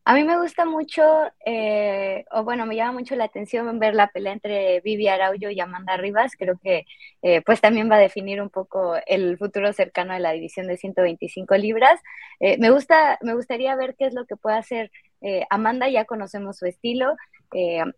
A mí me gusta mucho, eh, o bueno, me llama mucho la atención ver la pelea entre Vivi Araujo y Amanda Rivas. Creo que eh, pues también va a definir un poco el futuro cercano de la división de 125 libras. Eh, me, gusta, me gustaría ver qué es lo que puede hacer Amanda, ya conocemos su estilo.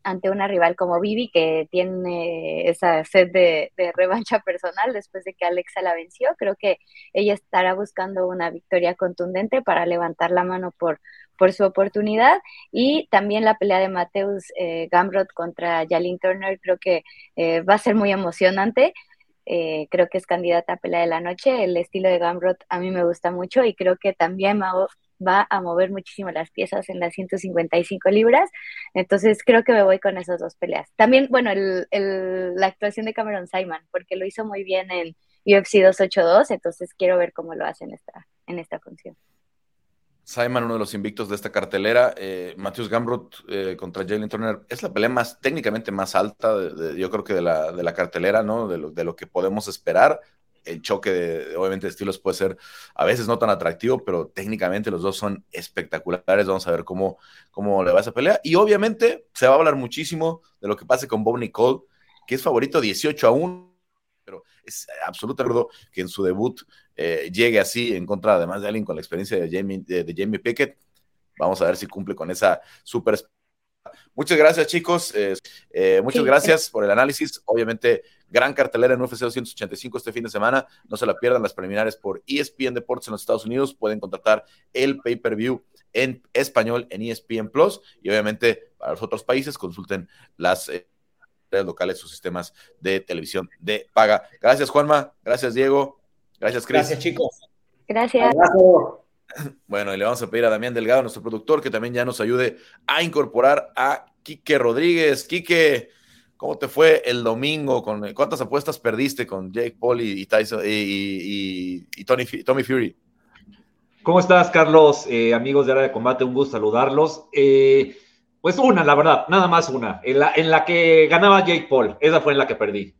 ante una rival como Vivi, que tiene esa sed de, revancha personal después de que Alexa la venció. Creo que ella estará buscando una victoria contundente para levantar la mano por, por su oportunidad y también la pelea de Mateus eh, Gamrot contra Jalin Turner creo que eh, va a ser muy emocionante. Eh, creo que es candidata a pelea de la noche. El estilo de Gamrot a mí me gusta mucho y creo que también va a mover muchísimo las piezas en las 155 libras. Entonces creo que me voy con esas dos peleas. También, bueno, la actuación de Cameron Simon, porque lo hizo muy bien en UFC 282, entonces quiero ver cómo lo hace en esta, en esta función. Simon, uno de los invictos de esta cartelera. Eh, Matthews eh, contra Jalen Turner es la pelea más técnicamente más alta, de, yo creo que de la, de la cartelera, ¿no? De lo, de lo, que podemos esperar. El choque, de, obviamente, de estilos puede ser a veces no tan atractivo, pero técnicamente los dos son espectaculares. Vamos a ver cómo, cómo le va esa pelea. Y obviamente se va a hablar muchísimo de lo que pase con Bob Nicole, que es favorito 18 a 1 pero es absolutamente que en su debut eh, llegue así en contra además de alguien con la experiencia de Jamie, de, Jamie Pickett. Vamos a ver si cumple con esa super. Muchas gracias, chicos. Eh, muchas gracias por el análisis. Obviamente, gran cartelera en UFC 285 este fin de semana. No se la pierdan las preliminares por ESPN Deportes en los Estados Unidos. Pueden contratar el pay-per-view en español en ESPN Plus. Y obviamente, para los otros países, consulten las. Eh, locales, sus sistemas de televisión de paga. Gracias, Juanma. Gracias, Diego. Gracias, Cris. Gracias, chicos. Gracias. Bueno, y le vamos a pedir a Damián Delgado, nuestro productor, que también ya nos ayude a incorporar a Quique Rodríguez. Quique, ¿cómo te fue el domingo? Con, ¿Cuántas apuestas perdiste con Jake Paul y, Tyson, y, Tony, Tommy Fury? ¿Cómo estás, Carlos? Eh, amigos de Área de Combate, un gusto saludarlos. Eh, pues una, la verdad, nada más una. En la, en la que ganaba Jake Paul, esa fue en la que perdí.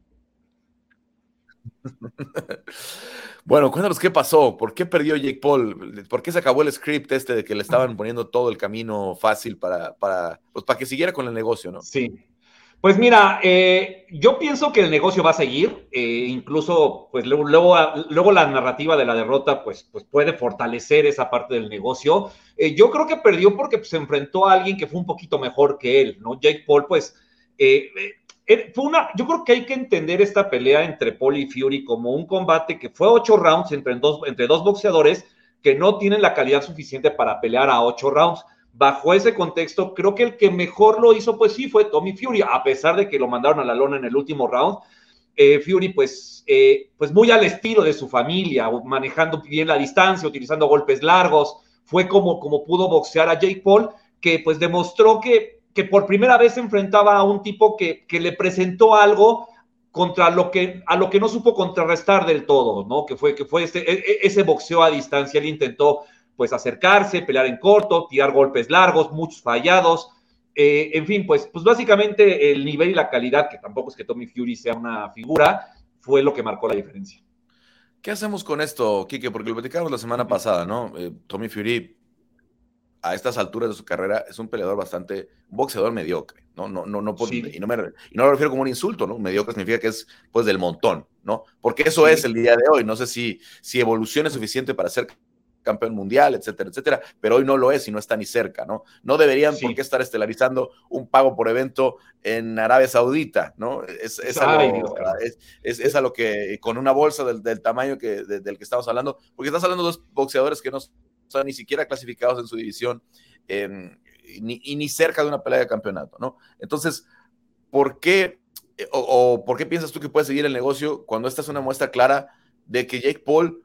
<laughs> Bueno, cuéntanos qué pasó, por qué perdió Jake Paul, por qué se acabó el script este de que le estaban poniendo todo el camino fácil para, para, pues, para que siguiera con el negocio, ¿no? Sí. Pues mira, eh, yo pienso que el negocio va a seguir, eh, incluso pues luego, luego, la narrativa de la derrota pues, pues puede fortalecer esa parte del negocio. Eh, yo creo que perdió porque pues, se enfrentó a alguien que fue un poquito mejor que él, ¿no? Jake Paul pues eh, fue una, yo creo que hay que entender esta pelea entre Paul y Fury como un combate que fue ocho rounds entre dos, entre dos boxeadores que no tienen la calidad suficiente para pelear a ocho rounds. Bajo ese contexto, creo que el que mejor lo hizo, pues sí, fue Tommy Fury, a pesar de que lo mandaron a la lona en el último round. Eh, Fury, pues, eh, pues muy al estilo de su familia, manejando bien la distancia, utilizando golpes largos, fue como, como pudo boxear a Jake Paul, que pues demostró que que por primera vez se enfrentaba a un tipo que, le presentó algo contra lo que, a lo que no supo contrarrestar del todo, ¿no? Que fue, que fue ese, e, ese boxeo a distancia. Él intentó, pues, acercarse, pelear en corto, tirar golpes largos, muchos fallados. Eh, en fin, pues, pues básicamente el nivel y la calidad, que tampoco es que Tommy Fury sea una figura, fue lo que marcó la diferencia. ¿Qué hacemos con esto, Kike? Porque lo platicamos la semana pasada, ¿no? Eh, Tommy Fury a estas alturas de su carrera es un peleador bastante, un boxeador mediocre, ¿no? No, no, no, y, no me, y no lo refiero como un insulto, ¿no? Mediocre significa que es pues del montón, ¿no? Porque eso es el día de hoy. No sé si, si evolución es suficiente para ser campeón mundial, etcétera, etcétera, pero hoy no lo es y no está ni cerca, ¿no? No deberían por qué estar estelarizando un pago por evento en Arabia Saudita, ¿no? Es, es, es, a lo que, con una bolsa del, del tamaño que, del que estamos hablando, porque estás hablando de dos boxeadores que no sea, ni siquiera clasificados en su división ni, y ni cerca de una pelea de campeonato, ¿no? Entonces, ¿por qué eh, o, por qué piensas tú que puede seguir el negocio cuando esta es una muestra clara de que Jake Paul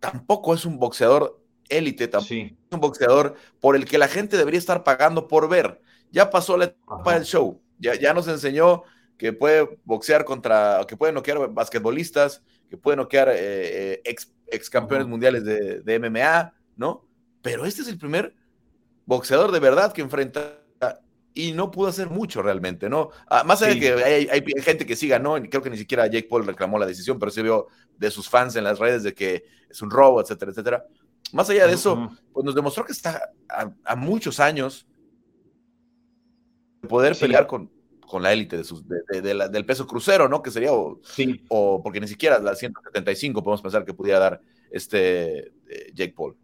tampoco es un boxeador élite, tampoco es un boxeador por el que la gente debería estar pagando por ver. Ya pasó la etapa del show, ya, ya nos enseñó que puede boxear contra, que puede noquear basquetbolistas, que puede noquear eh, eh, ex ex campeones mundiales de, MMA, ¿no? Pero este es el primer boxeador de verdad que enfrenta y no pudo hacer mucho realmente, ¿no? Ah, más allá de que hay, gente que siga, ¿no? Creo que ni siquiera Jake Paul reclamó la decisión, pero se vio de sus fans en las redes de que es un robo, etcétera, etcétera. Más allá de eso, pues nos demostró que está a, muchos años de poder pelear con, con la élite de del peso crucero, ¿no? Que sería, o, o porque ni siquiera la 175 podemos pensar que pudiera dar este eh, Jake Paul.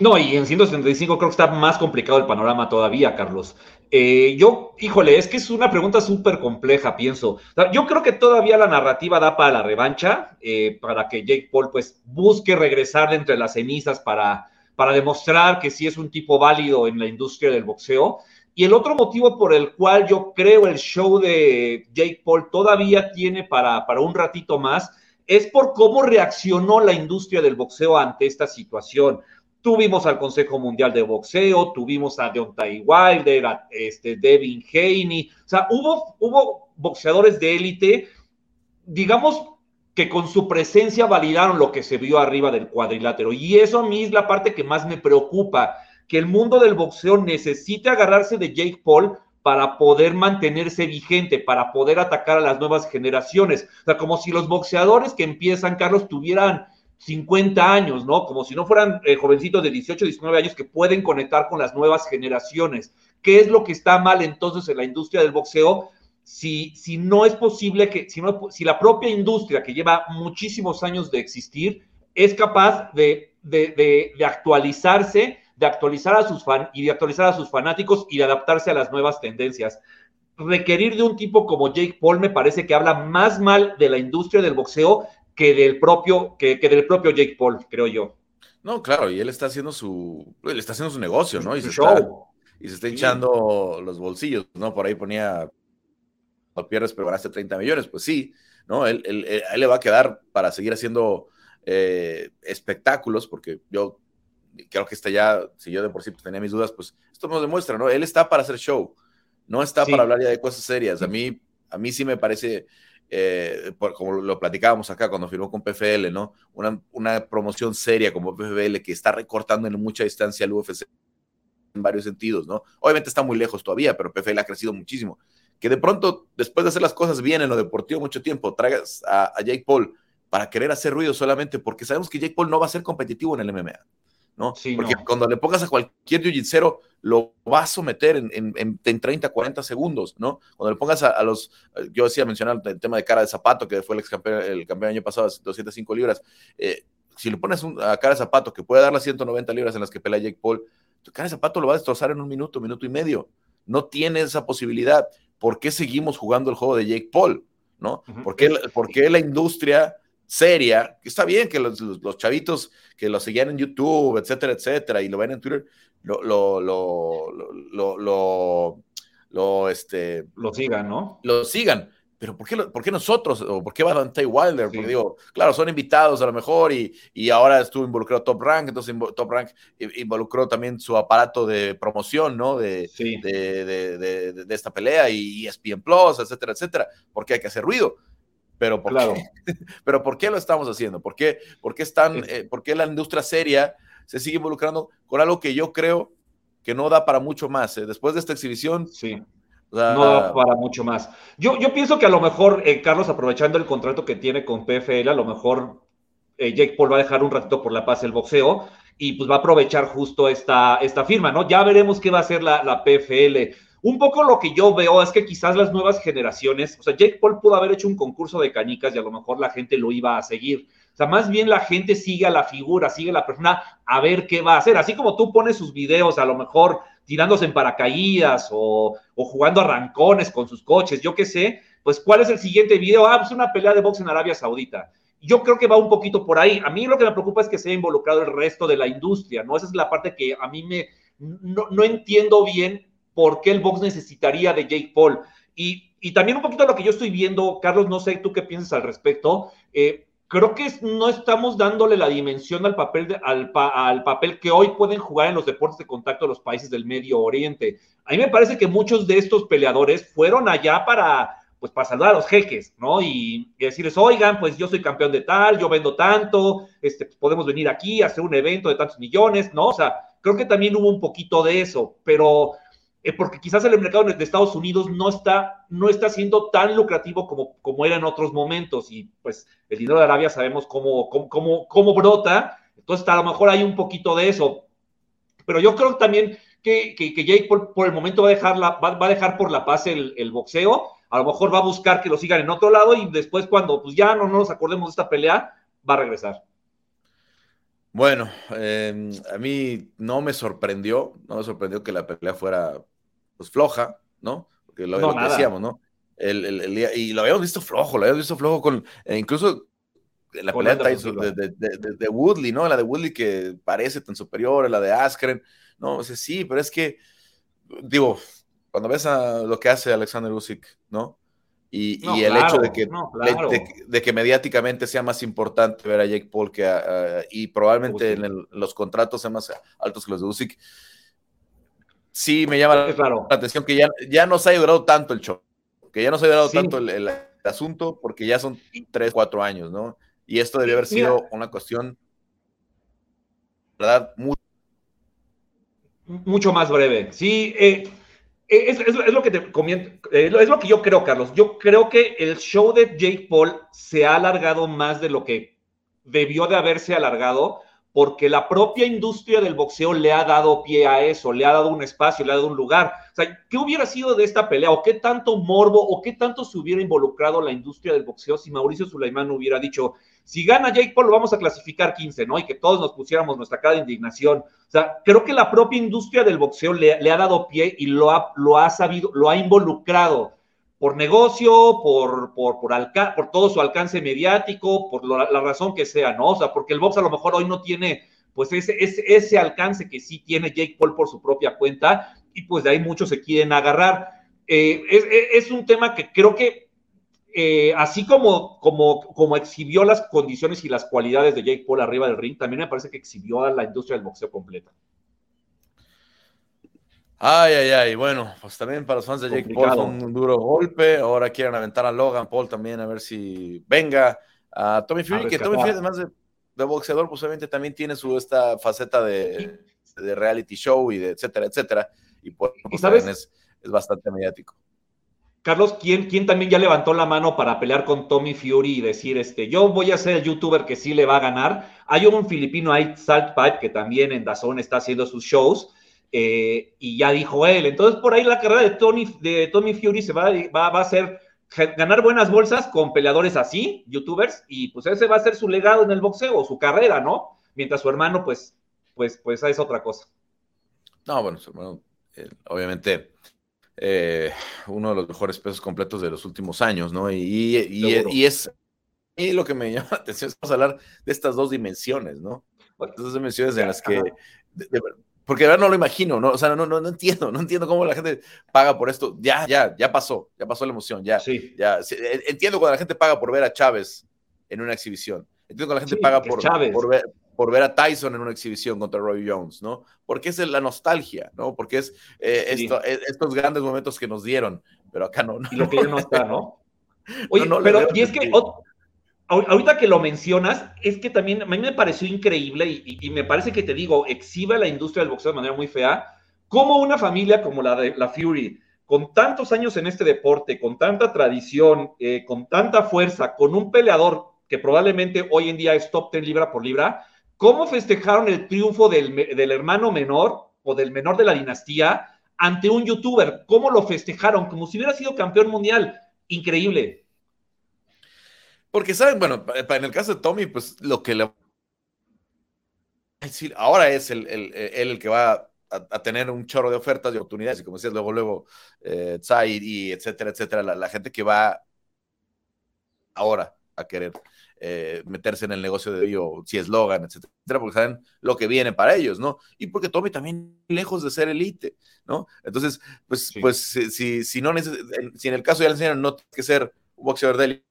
No, y en 175 creo que está más complicado el panorama todavía, Carlos. Eh, yo, híjole, es que es una pregunta súper compleja, pienso. Yo creo que todavía la narrativa da para la revancha, eh, para que Jake Paul pues busque regresar de entre las cenizas para, para demostrar que sí es un tipo válido en la industria del boxeo. Y el otro motivo por el cual yo creo el show de Jake Paul todavía tiene para, para un ratito más es por cómo reaccionó la industria del boxeo ante esta situación. Tuvimos al Consejo Mundial de Boxeo, tuvimos a Deontay Wilder, a este, Devin Haney, o sea, hubo, hubo boxeadores de élite, digamos que con su presencia validaron lo que se vio arriba del cuadrilátero. Y eso a mí es la parte que más me preocupa, que el mundo del boxeo necesite agarrarse de Jake Paul para poder mantenerse vigente, para poder atacar a las nuevas generaciones. O sea, como si los boxeadores que empiezan, Carlos, tuvieran 50 años, ¿no? Como si no fueran eh, jovencitos de 18, 19 años que pueden conectar con las nuevas generaciones. ¿Qué es lo que está mal entonces en la industria del boxeo? Si, si no es posible que, si, no, si la propia industria que lleva muchísimos años de existir es capaz de, de, de, actualizarse, de actualizar a sus fan y de actualizar a sus fanáticos y de adaptarse a las nuevas tendencias. Requerir de un tipo como Jake Paul me parece que habla más mal de la industria del boxeo que del propio, que, del propio Jake Paul, creo yo. No, claro, y él está haciendo su, él está haciendo su negocio, ¿no? Y se, está, y se está hinchando los bolsillos, ¿no? Por ahí ponía, no pierdes, pero ganaste 30 millones, pues sí, ¿no? Él, él, le va a quedar para seguir haciendo eh, espectáculos, porque yo creo que está ya, si yo de por sí tenía mis dudas, pues esto nos demuestra, ¿no? Él está para hacer show, no está para hablar ya de cosas serias. A mí, a mí sí me parece eh, como lo platicábamos acá cuando firmó con PFL, ¿no? Una, una, promoción seria como PFL que está recortando en mucha distancia al UFC en varios sentidos, ¿no? Obviamente está muy lejos todavía, pero PFL ha crecido muchísimo. Que de pronto, después de hacer las cosas bien en lo deportivo mucho tiempo, traigas a, a Jake Paul para querer hacer ruido solamente porque sabemos que Jake Paul no va a ser competitivo en el MMA. ¿No? Porque cuando le pongas a cualquier jiu lo va a someter en, en, en, 30, 40 segundos, ¿no? Cuando le pongas a, los, yo decía mencionar el tema de cara de zapato, que fue el ex campeón, el campeón año pasado, 205 libras, eh, si le pones a cara de zapato que puede dar las 190 libras en las que pelea Jake Paul, tu cara de zapato lo va a destrozar en un minuto, minuto y medio. No tiene esa posibilidad. ¿Por qué seguimos jugando el juego de Jake Paul? ¿No? ¿Por, qué, ¿Por qué la industria seria, que está bien que los, los, chavitos que lo seguían en YouTube, etcétera, etcétera, y lo ven en Twitter, lo, lo, lo, lo, lo, este, lo sigan, ¿no? Lo sigan. Pero ¿por qué, ¿por qué nosotros? ¿O por qué Valentine Wilder? Porque digo, claro, son invitados a lo mejor y, y ahora estuvo involucrado Top Rank, entonces Top Rank involucró también su aparato de promoción, ¿no? De, de, de, de, de, esta pelea y ESPN Plus, etcétera, etcétera, porque hay que hacer ruido. Pero ¿por, qué? <laughs> ¿Pero ¿por qué lo estamos haciendo? ¿Por qué, por qué, están, eh, ¿por qué la industria seria se sigue involucrando con algo que yo creo que no da para mucho más? Eh? Después de esta exhibición, sí. no da para mucho más. Yo, yo pienso que a lo mejor, eh, Carlos, aprovechando el contrato que tiene con PFL, a lo mejor Jake Paul va a dejar un ratito por la paz el boxeo y pues va a aprovechar justo esta, esta firma, ¿no? Ya veremos qué va a hacer la, la PFL. Un poco lo que yo veo es que quizás las nuevas generaciones, o sea, Jake Paul pudo haber hecho un concurso de canicas y a lo mejor la gente lo iba a seguir. O sea, más bien la gente sigue a la figura, sigue a la persona a ver qué va a hacer. Así como tú pones sus videos, a lo mejor tirándose en paracaídas o, o jugando arrancones con sus coches, yo qué sé, pues ¿cuál es el siguiente video? Ah, pues una pelea de box en Arabia Saudita. Yo creo que va un poquito por ahí. A mí lo que me preocupa es que se haya involucrado el resto de la industria, ¿no? Esa es la parte que a mí me, no, no entiendo bien por qué el box necesitaría de Jake Paul. Y, y, también un poquito lo que yo estoy viendo, Carlos, no sé tú qué piensas al respecto. Eh, creo que no estamos dándole la dimensión al papel, de, al, al, papel que hoy pueden jugar en los deportes de contacto de los países del Medio Oriente. A mí me parece que muchos de estos peleadores fueron allá para, pues, para saludar a los jeques, ¿no? Y, y decirles, oigan, pues yo soy campeón de tal, yo vendo tanto, este, pues, podemos venir aquí a hacer un evento de tantos millones, ¿no? O sea, creo que también hubo un poquito de eso, pero porque quizás el mercado de Estados Unidos no está, no está siendo tan lucrativo como, como era en otros momentos. Y pues el dinero de Arabia sabemos cómo, cómo, cómo, brota. Entonces, a lo mejor hay un poquito de eso. Pero yo creo también que, que, Jake Paul por el momento va a, dejar va, va, a dejar por la paz el, el, boxeo. A lo mejor va a buscar que lo sigan en otro lado y después cuando pues ya no, no nos acordemos de esta pelea, va a regresar. Bueno, eh, a mí no me sorprendió, no me sorprendió que la pelea fuera pues floja, ¿no? Porque lo, no, decíamos, ¿no? El, el, y lo habíamos visto flojo, lo habíamos visto flojo con, e incluso la pelea de, de, de, de, Woodley, ¿no? La de Woodley que parece tan superior, la de Askren, no, o sea, sí, pero es que, digo, cuando ves a lo que hace Alexander Usyk, ¿no? Y, y el hecho de que, claro. de, que mediáticamente sea más importante ver a Jake Paul que a, y probablemente en el, los contratos sean más altos que los de Usyk, sí me llama la, la atención que ya, ya nos ha durado tanto el show, que ya nos ha durado sí. tanto el, el, asunto, porque ya son tres, cuatro años, ¿no? Y esto debió haber sido Mira, una cuestión, ¿verdad? Muy... Mucho más breve. Sí, eh, es, es, es, lo que te comento, eh, es lo que yo creo, Carlos. Yo creo que el show de Jake Paul se ha alargado más de lo que debió de haberse alargado porque la propia industria del boxeo le ha dado pie a eso, le ha dado un espacio, le ha dado un lugar. O sea, ¿qué hubiera sido de esta pelea? ¿O qué tanto morbo o qué tanto se hubiera involucrado la industria del boxeo si Mauricio Sulaimán hubiera dicho, si gana Jake Paul lo vamos a clasificar 15, ¿no? Y que todos nos pusiéramos nuestra cara de indignación. O sea, creo que la propia industria del boxeo le, le ha dado pie y lo ha, lo ha sabido, lo ha involucrado por negocio, por, por, por, alca por todo su alcance mediático, por la razón que sea, ¿no? O sea, porque el box a lo mejor hoy no tiene pues ese, ese, ese alcance que sí tiene Jake Paul por su propia cuenta y pues de ahí muchos se quieren agarrar. Eh, es, es, un tema que creo que eh, así como, como, como exhibió las condiciones y las cualidades de Jake Paul arriba del ring, también me parece que exhibió a la industria del boxeo completa. Ay, ay, ay. Bueno, pues también para los fans de Jake. Paul un duro golpe. Ahora quieren aventar a Logan Paul también a ver si venga. A Tommy Fury, a que Tommy Fury, además de, de, boxeador, pues obviamente también tiene su esta faceta de, de reality show y de etcétera, etcétera. Y pues, ¿Y sabes? Es, es, bastante mediático. Carlos, ¿quién, ¿quién también ya levantó la mano para pelear con Tommy Fury y decir, este, yo voy a ser el youtuber que sí le va a ganar? Hay un filipino ahí, Salt Pipe, que también en Dazón está haciendo sus shows eh, y ya dijo él. Entonces, por ahí la carrera de Tony, de Tommy Fury se va, va, va a ser ganar buenas bolsas con peleadores así, youtubers, y pues ese va a ser su legado en el boxeo, su carrera, ¿no? Mientras su hermano, pues, pues, pues es otra cosa. No, bueno, su hermano, eh, obviamente, eh, uno de los mejores pesos completos de los últimos años, ¿no? Y, y, y es y lo que me llama <laughs> la atención es vamos a hablar de estas dos dimensiones, ¿no? Estas dos dimensiones en las que, de, de, porque de verdad no lo imagino, ¿no? O sea, no, no, no entiendo, no entiendo cómo la gente paga por esto. Ya, ya, ya pasó, ya pasó la emoción, ya. Sí. ya. Entiendo cuando la gente paga por ver a Chávez en una exhibición. Entiendo cuando la gente sí, paga por, por, ver, por ver a Tyson en una exhibición contra Roy Jones, ¿no? Porque es la nostalgia, ¿no? Porque es eh, esto, sí. estos grandes momentos que nos dieron, pero acá no. no y lo que ya no <laughs> está, ¿no? Oye, no, no, pero, y es que ahorita que lo mencionas, es que también a mí me pareció increíble y, me parece que te digo, exhibe la industria del boxeo de manera muy fea, como una familia como la de la Fury, con tantos años en este deporte, con tanta tradición, eh, con tanta fuerza, con un peleador que probablemente hoy en día es top 10 libra por libra, ¿cómo festejaron el triunfo del, del hermano menor o del menor de la dinastía ante un youtuber? ¿Cómo lo festejaron? Como si hubiera sido campeón mundial. Increíble. Porque, ¿saben? Bueno, en el caso de Tommy, pues lo que le. Ahora es el, el, el, el que va a, a, tener un chorro de ofertas y oportunidades, y como decías, luego, luego, eh, Zaid y etcétera, etcétera, la, la, gente que va ahora a querer eh, meterse en el negocio de ello, si es Logan, etcétera, porque saben lo que viene para ellos, ¿no? Y porque Tommy también lejos de ser elite, ¿no? Entonces, pues, sí. pues si, si, no, si en el caso le enseñan no tiene que ser un boxeador de élite,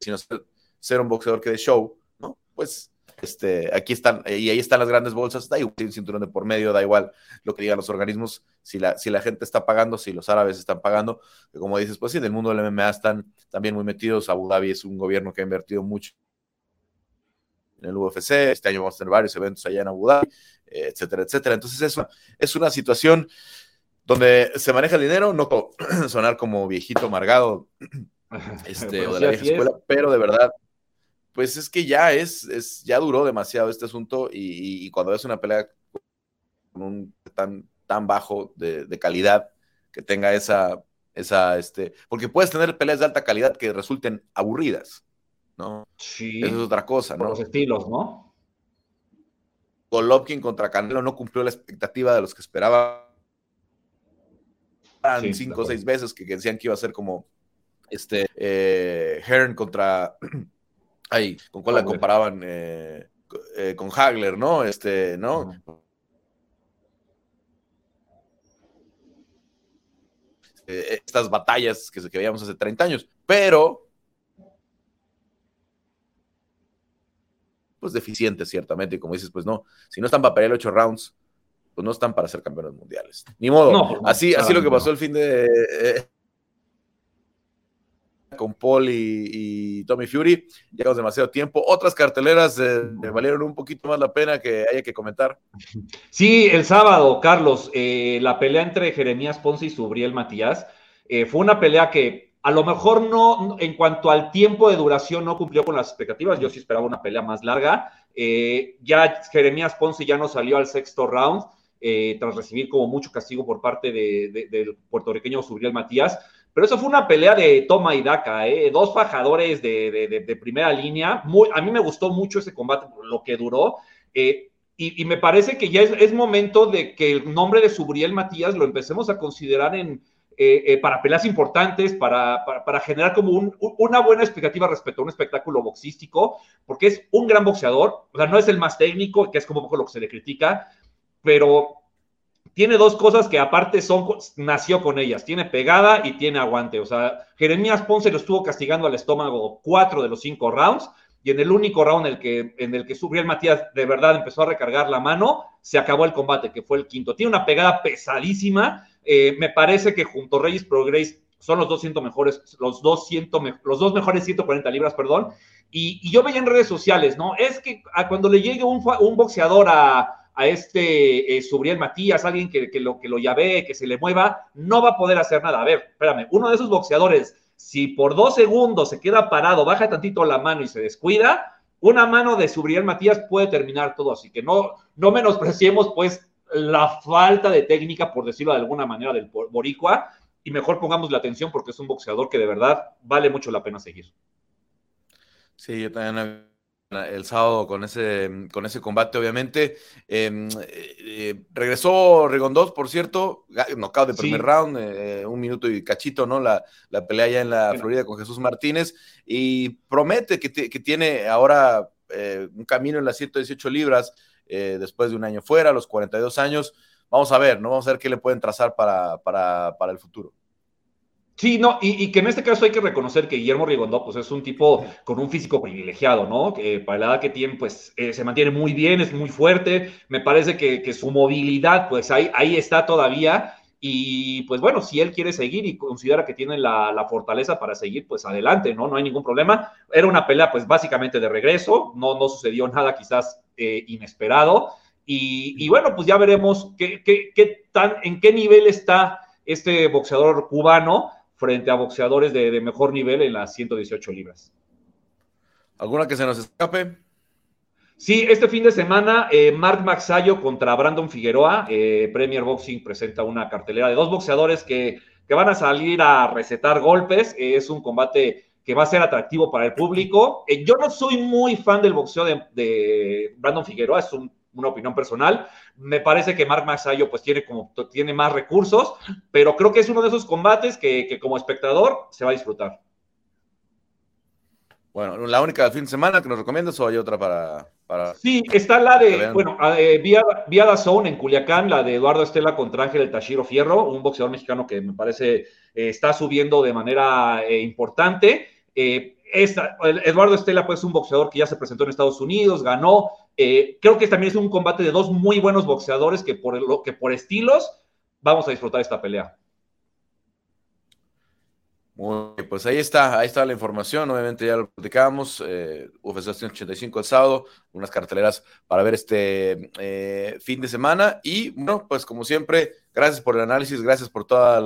sino ser, ser, un boxeador que de show, ¿no? Pues este, aquí están, y ahí están las grandes bolsas, da igual un cinturón de por medio, da igual lo que digan los organismos, si la, si la gente está pagando, si los árabes están pagando, como dices, pues sí, del mundo del MMA están también muy metidos, Abu Dhabi es un gobierno que ha invertido mucho en el UFC, este año vamos a tener varios eventos allá en Abu Dhabi, etcétera, etcétera. Entonces es una, es una situación donde se maneja el dinero, no <clears throat> sonar como viejito amargado <laughs> este, o de la vieja escuela, pero de verdad, pues es que ya es, es ya duró demasiado este asunto y, cuando ves una pelea con un tan, tan bajo de, calidad que tenga esa, esa, este, porque puedes tener peleas de alta calidad que resulten aburridas, ¿no? Sí. Eso es otra cosa, ¿no? los estilos, ¿no? Golovkin contra Canelo no cumplió la expectativa de los que esperaban cinco o seis veces que decían que iba a ser como este eh, Hearn contra <clears throat> ay, con cuál la comparaban eh, eh, con Hagler, ¿no? Este, ¿no? estas batallas que, que veíamos hace 30 años, pero pues deficientes ciertamente, y como dices, pues no, si no están para pelear ocho rounds, pues no están para ser campeones mundiales. Ni modo, así, así lo que pasó el fin de... Eh, con Paul y, Tommy Fury, llegamos demasiado tiempo. Otras carteleras eh, valieron un poquito más la pena que haya que comentar. <laughs> Sí, el sábado, Carlos, eh, la pelea entre Jeremías Ponce y Subriel Matías fue una pelea que a lo mejor no, en cuanto al tiempo de duración, no cumplió con las expectativas. Yo sí esperaba una pelea más larga. Eh, ya Jeremías Ponce ya no salió al sexto round, eh, tras recibir como mucho castigo por parte del puertorriqueño Subriel Matías. Pero eso fue una pelea de toma y daca, ¿eh? dos fajadores de, primera línea. Muy, a mí me gustó mucho ese combate, lo que duró. Y, me parece que ya es, es momento de que el nombre de Subriel Matías lo empecemos a considerar en, eh, eh, para peleas importantes, para, para, generar como una buena expectativa respecto a un espectáculo boxístico, porque es un gran boxeador, o sea, no es el más técnico, que es como un poco lo que se le critica, pero tiene dos cosas que aparte son, nació con ellas, tiene pegada y tiene aguante, o sea, Jeremías Ponce lo estuvo castigando al estómago cuatro de los cinco rounds, y en el único round en el que, en el que Subriel Matías de verdad empezó a recargar la mano, se acabó el combate, que fue el quinto. Tiene una pegada pesadísima eh, me parece que junto a Reyes Progress son los 200 mejores, los, 200, los dos mejores 140 libras, perdón. Y, yo veía en redes sociales, ¿no? Es que cuando le llegue un, boxeador a, este eh, Subriel Matías, alguien que, lo, que lo llave, que se le mueva, no va a poder hacer nada. A ver, espérame, uno de esos boxeadores, si por dos segundos se queda parado, baja tantito la mano y se descuida, una mano de Subriel Matías puede terminar todo. Así que no, no menospreciemos, pues, la falta de técnica, por decirlo de alguna manera, del Boricua, y mejor pongamos la atención porque es un boxeador que de verdad vale mucho la pena seguir. Sí, yo también el sábado con ese, con ese combate, obviamente. Em, eh, eh, regresó Rigondós, por cierto, knockout de primer round, eh, un minuto y cachito, ¿no? La, la pelea ya en la Florida con Jesús Martínez y promete que, que tiene ahora un camino en las 118 libras después de un año fuera, a los 42 años. Vamos a ver, ¿no? Vamos a ver qué le pueden trazar para, para, el futuro. Sí, no, y, que en este caso hay que reconocer que Guillermo Rigondó, pues es un tipo con un físico privilegiado, ¿no? Que para la edad que tiene, pues eh, se mantiene muy bien, es muy fuerte. Me parece que, su movilidad, pues ahí, está todavía. Y pues bueno, si él quiere seguir y considera que tiene la, fortaleza para seguir, pues adelante, ¿no? No hay ningún problema. Era una pelea, pues básicamente de regreso, no, sucedió nada quizás eh, inesperado. Y, bueno, pues ya veremos qué, qué, tan, en qué nivel está este boxeador cubano frente a boxeadores de, de mejor nivel en las 118 libras. ¿Alguna que se nos escape? Sí, este fin de semana, eh, Mark Maxayo contra Brandon Figueroa. Eh, Premier Boxing presenta una cartelera de dos boxeadores que, van a salir a recetar golpes. Eh, es un combate que va a ser atractivo para el público. yo no soy muy fan del boxeo de, Brandon Figueroa, es una opinión personal. Me parece que Mark Maxayo pues tiene, como, tiene más recursos, pero creo que es uno de esos combates que, que como espectador se va a disfrutar. Bueno, la única del fin de semana que nos recomiendas o hay otra para, Sí, está la de, bueno, eh, vía, vía Zone en Culiacán, la de Eduardo Estela contra Ángel El Tashiro Fierro, un boxeador mexicano que me parece eh, está subiendo de manera eh, importante. Eduardo Estela, pues, es un boxeador que ya se presentó en Estados Unidos, ganó. Creo que también es un combate de dos muy buenos boxeadores que por, lo, que por estilos vamos a disfrutar esta pelea pues ahí está, ahí está la información. Obviamente ya lo platicábamos. Eh, UFC 185 el sábado, unas carteleras para ver este eh, fin de semana. Y bueno, pues como siempre, Gracias por el análisis, gracias por toda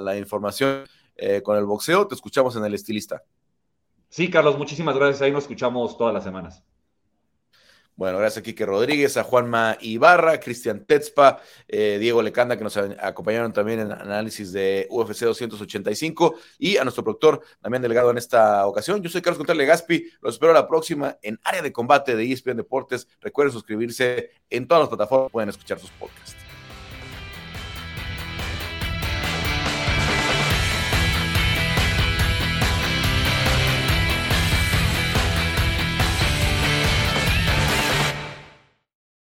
la, información eh, con el boxeo. Te escuchamos en el estilista. Sí, Carlos, muchísimas gracias. Ahí nos escuchamos todas las semanas. Bueno, gracias a Quique Rodríguez, a Juanma Ibarra, Cristian Tetzpa, eh, Diego Lecanda, que nos acompañaron también en análisis de UFC 285, y a nuestro productor también Delgado en esta ocasión. Yo soy Carlos Contreras Legaspi, los espero la próxima en Área de Combate de ESPN Deportes. Recuerden suscribirse en todas las plataformas, pueden escuchar sus podcasts.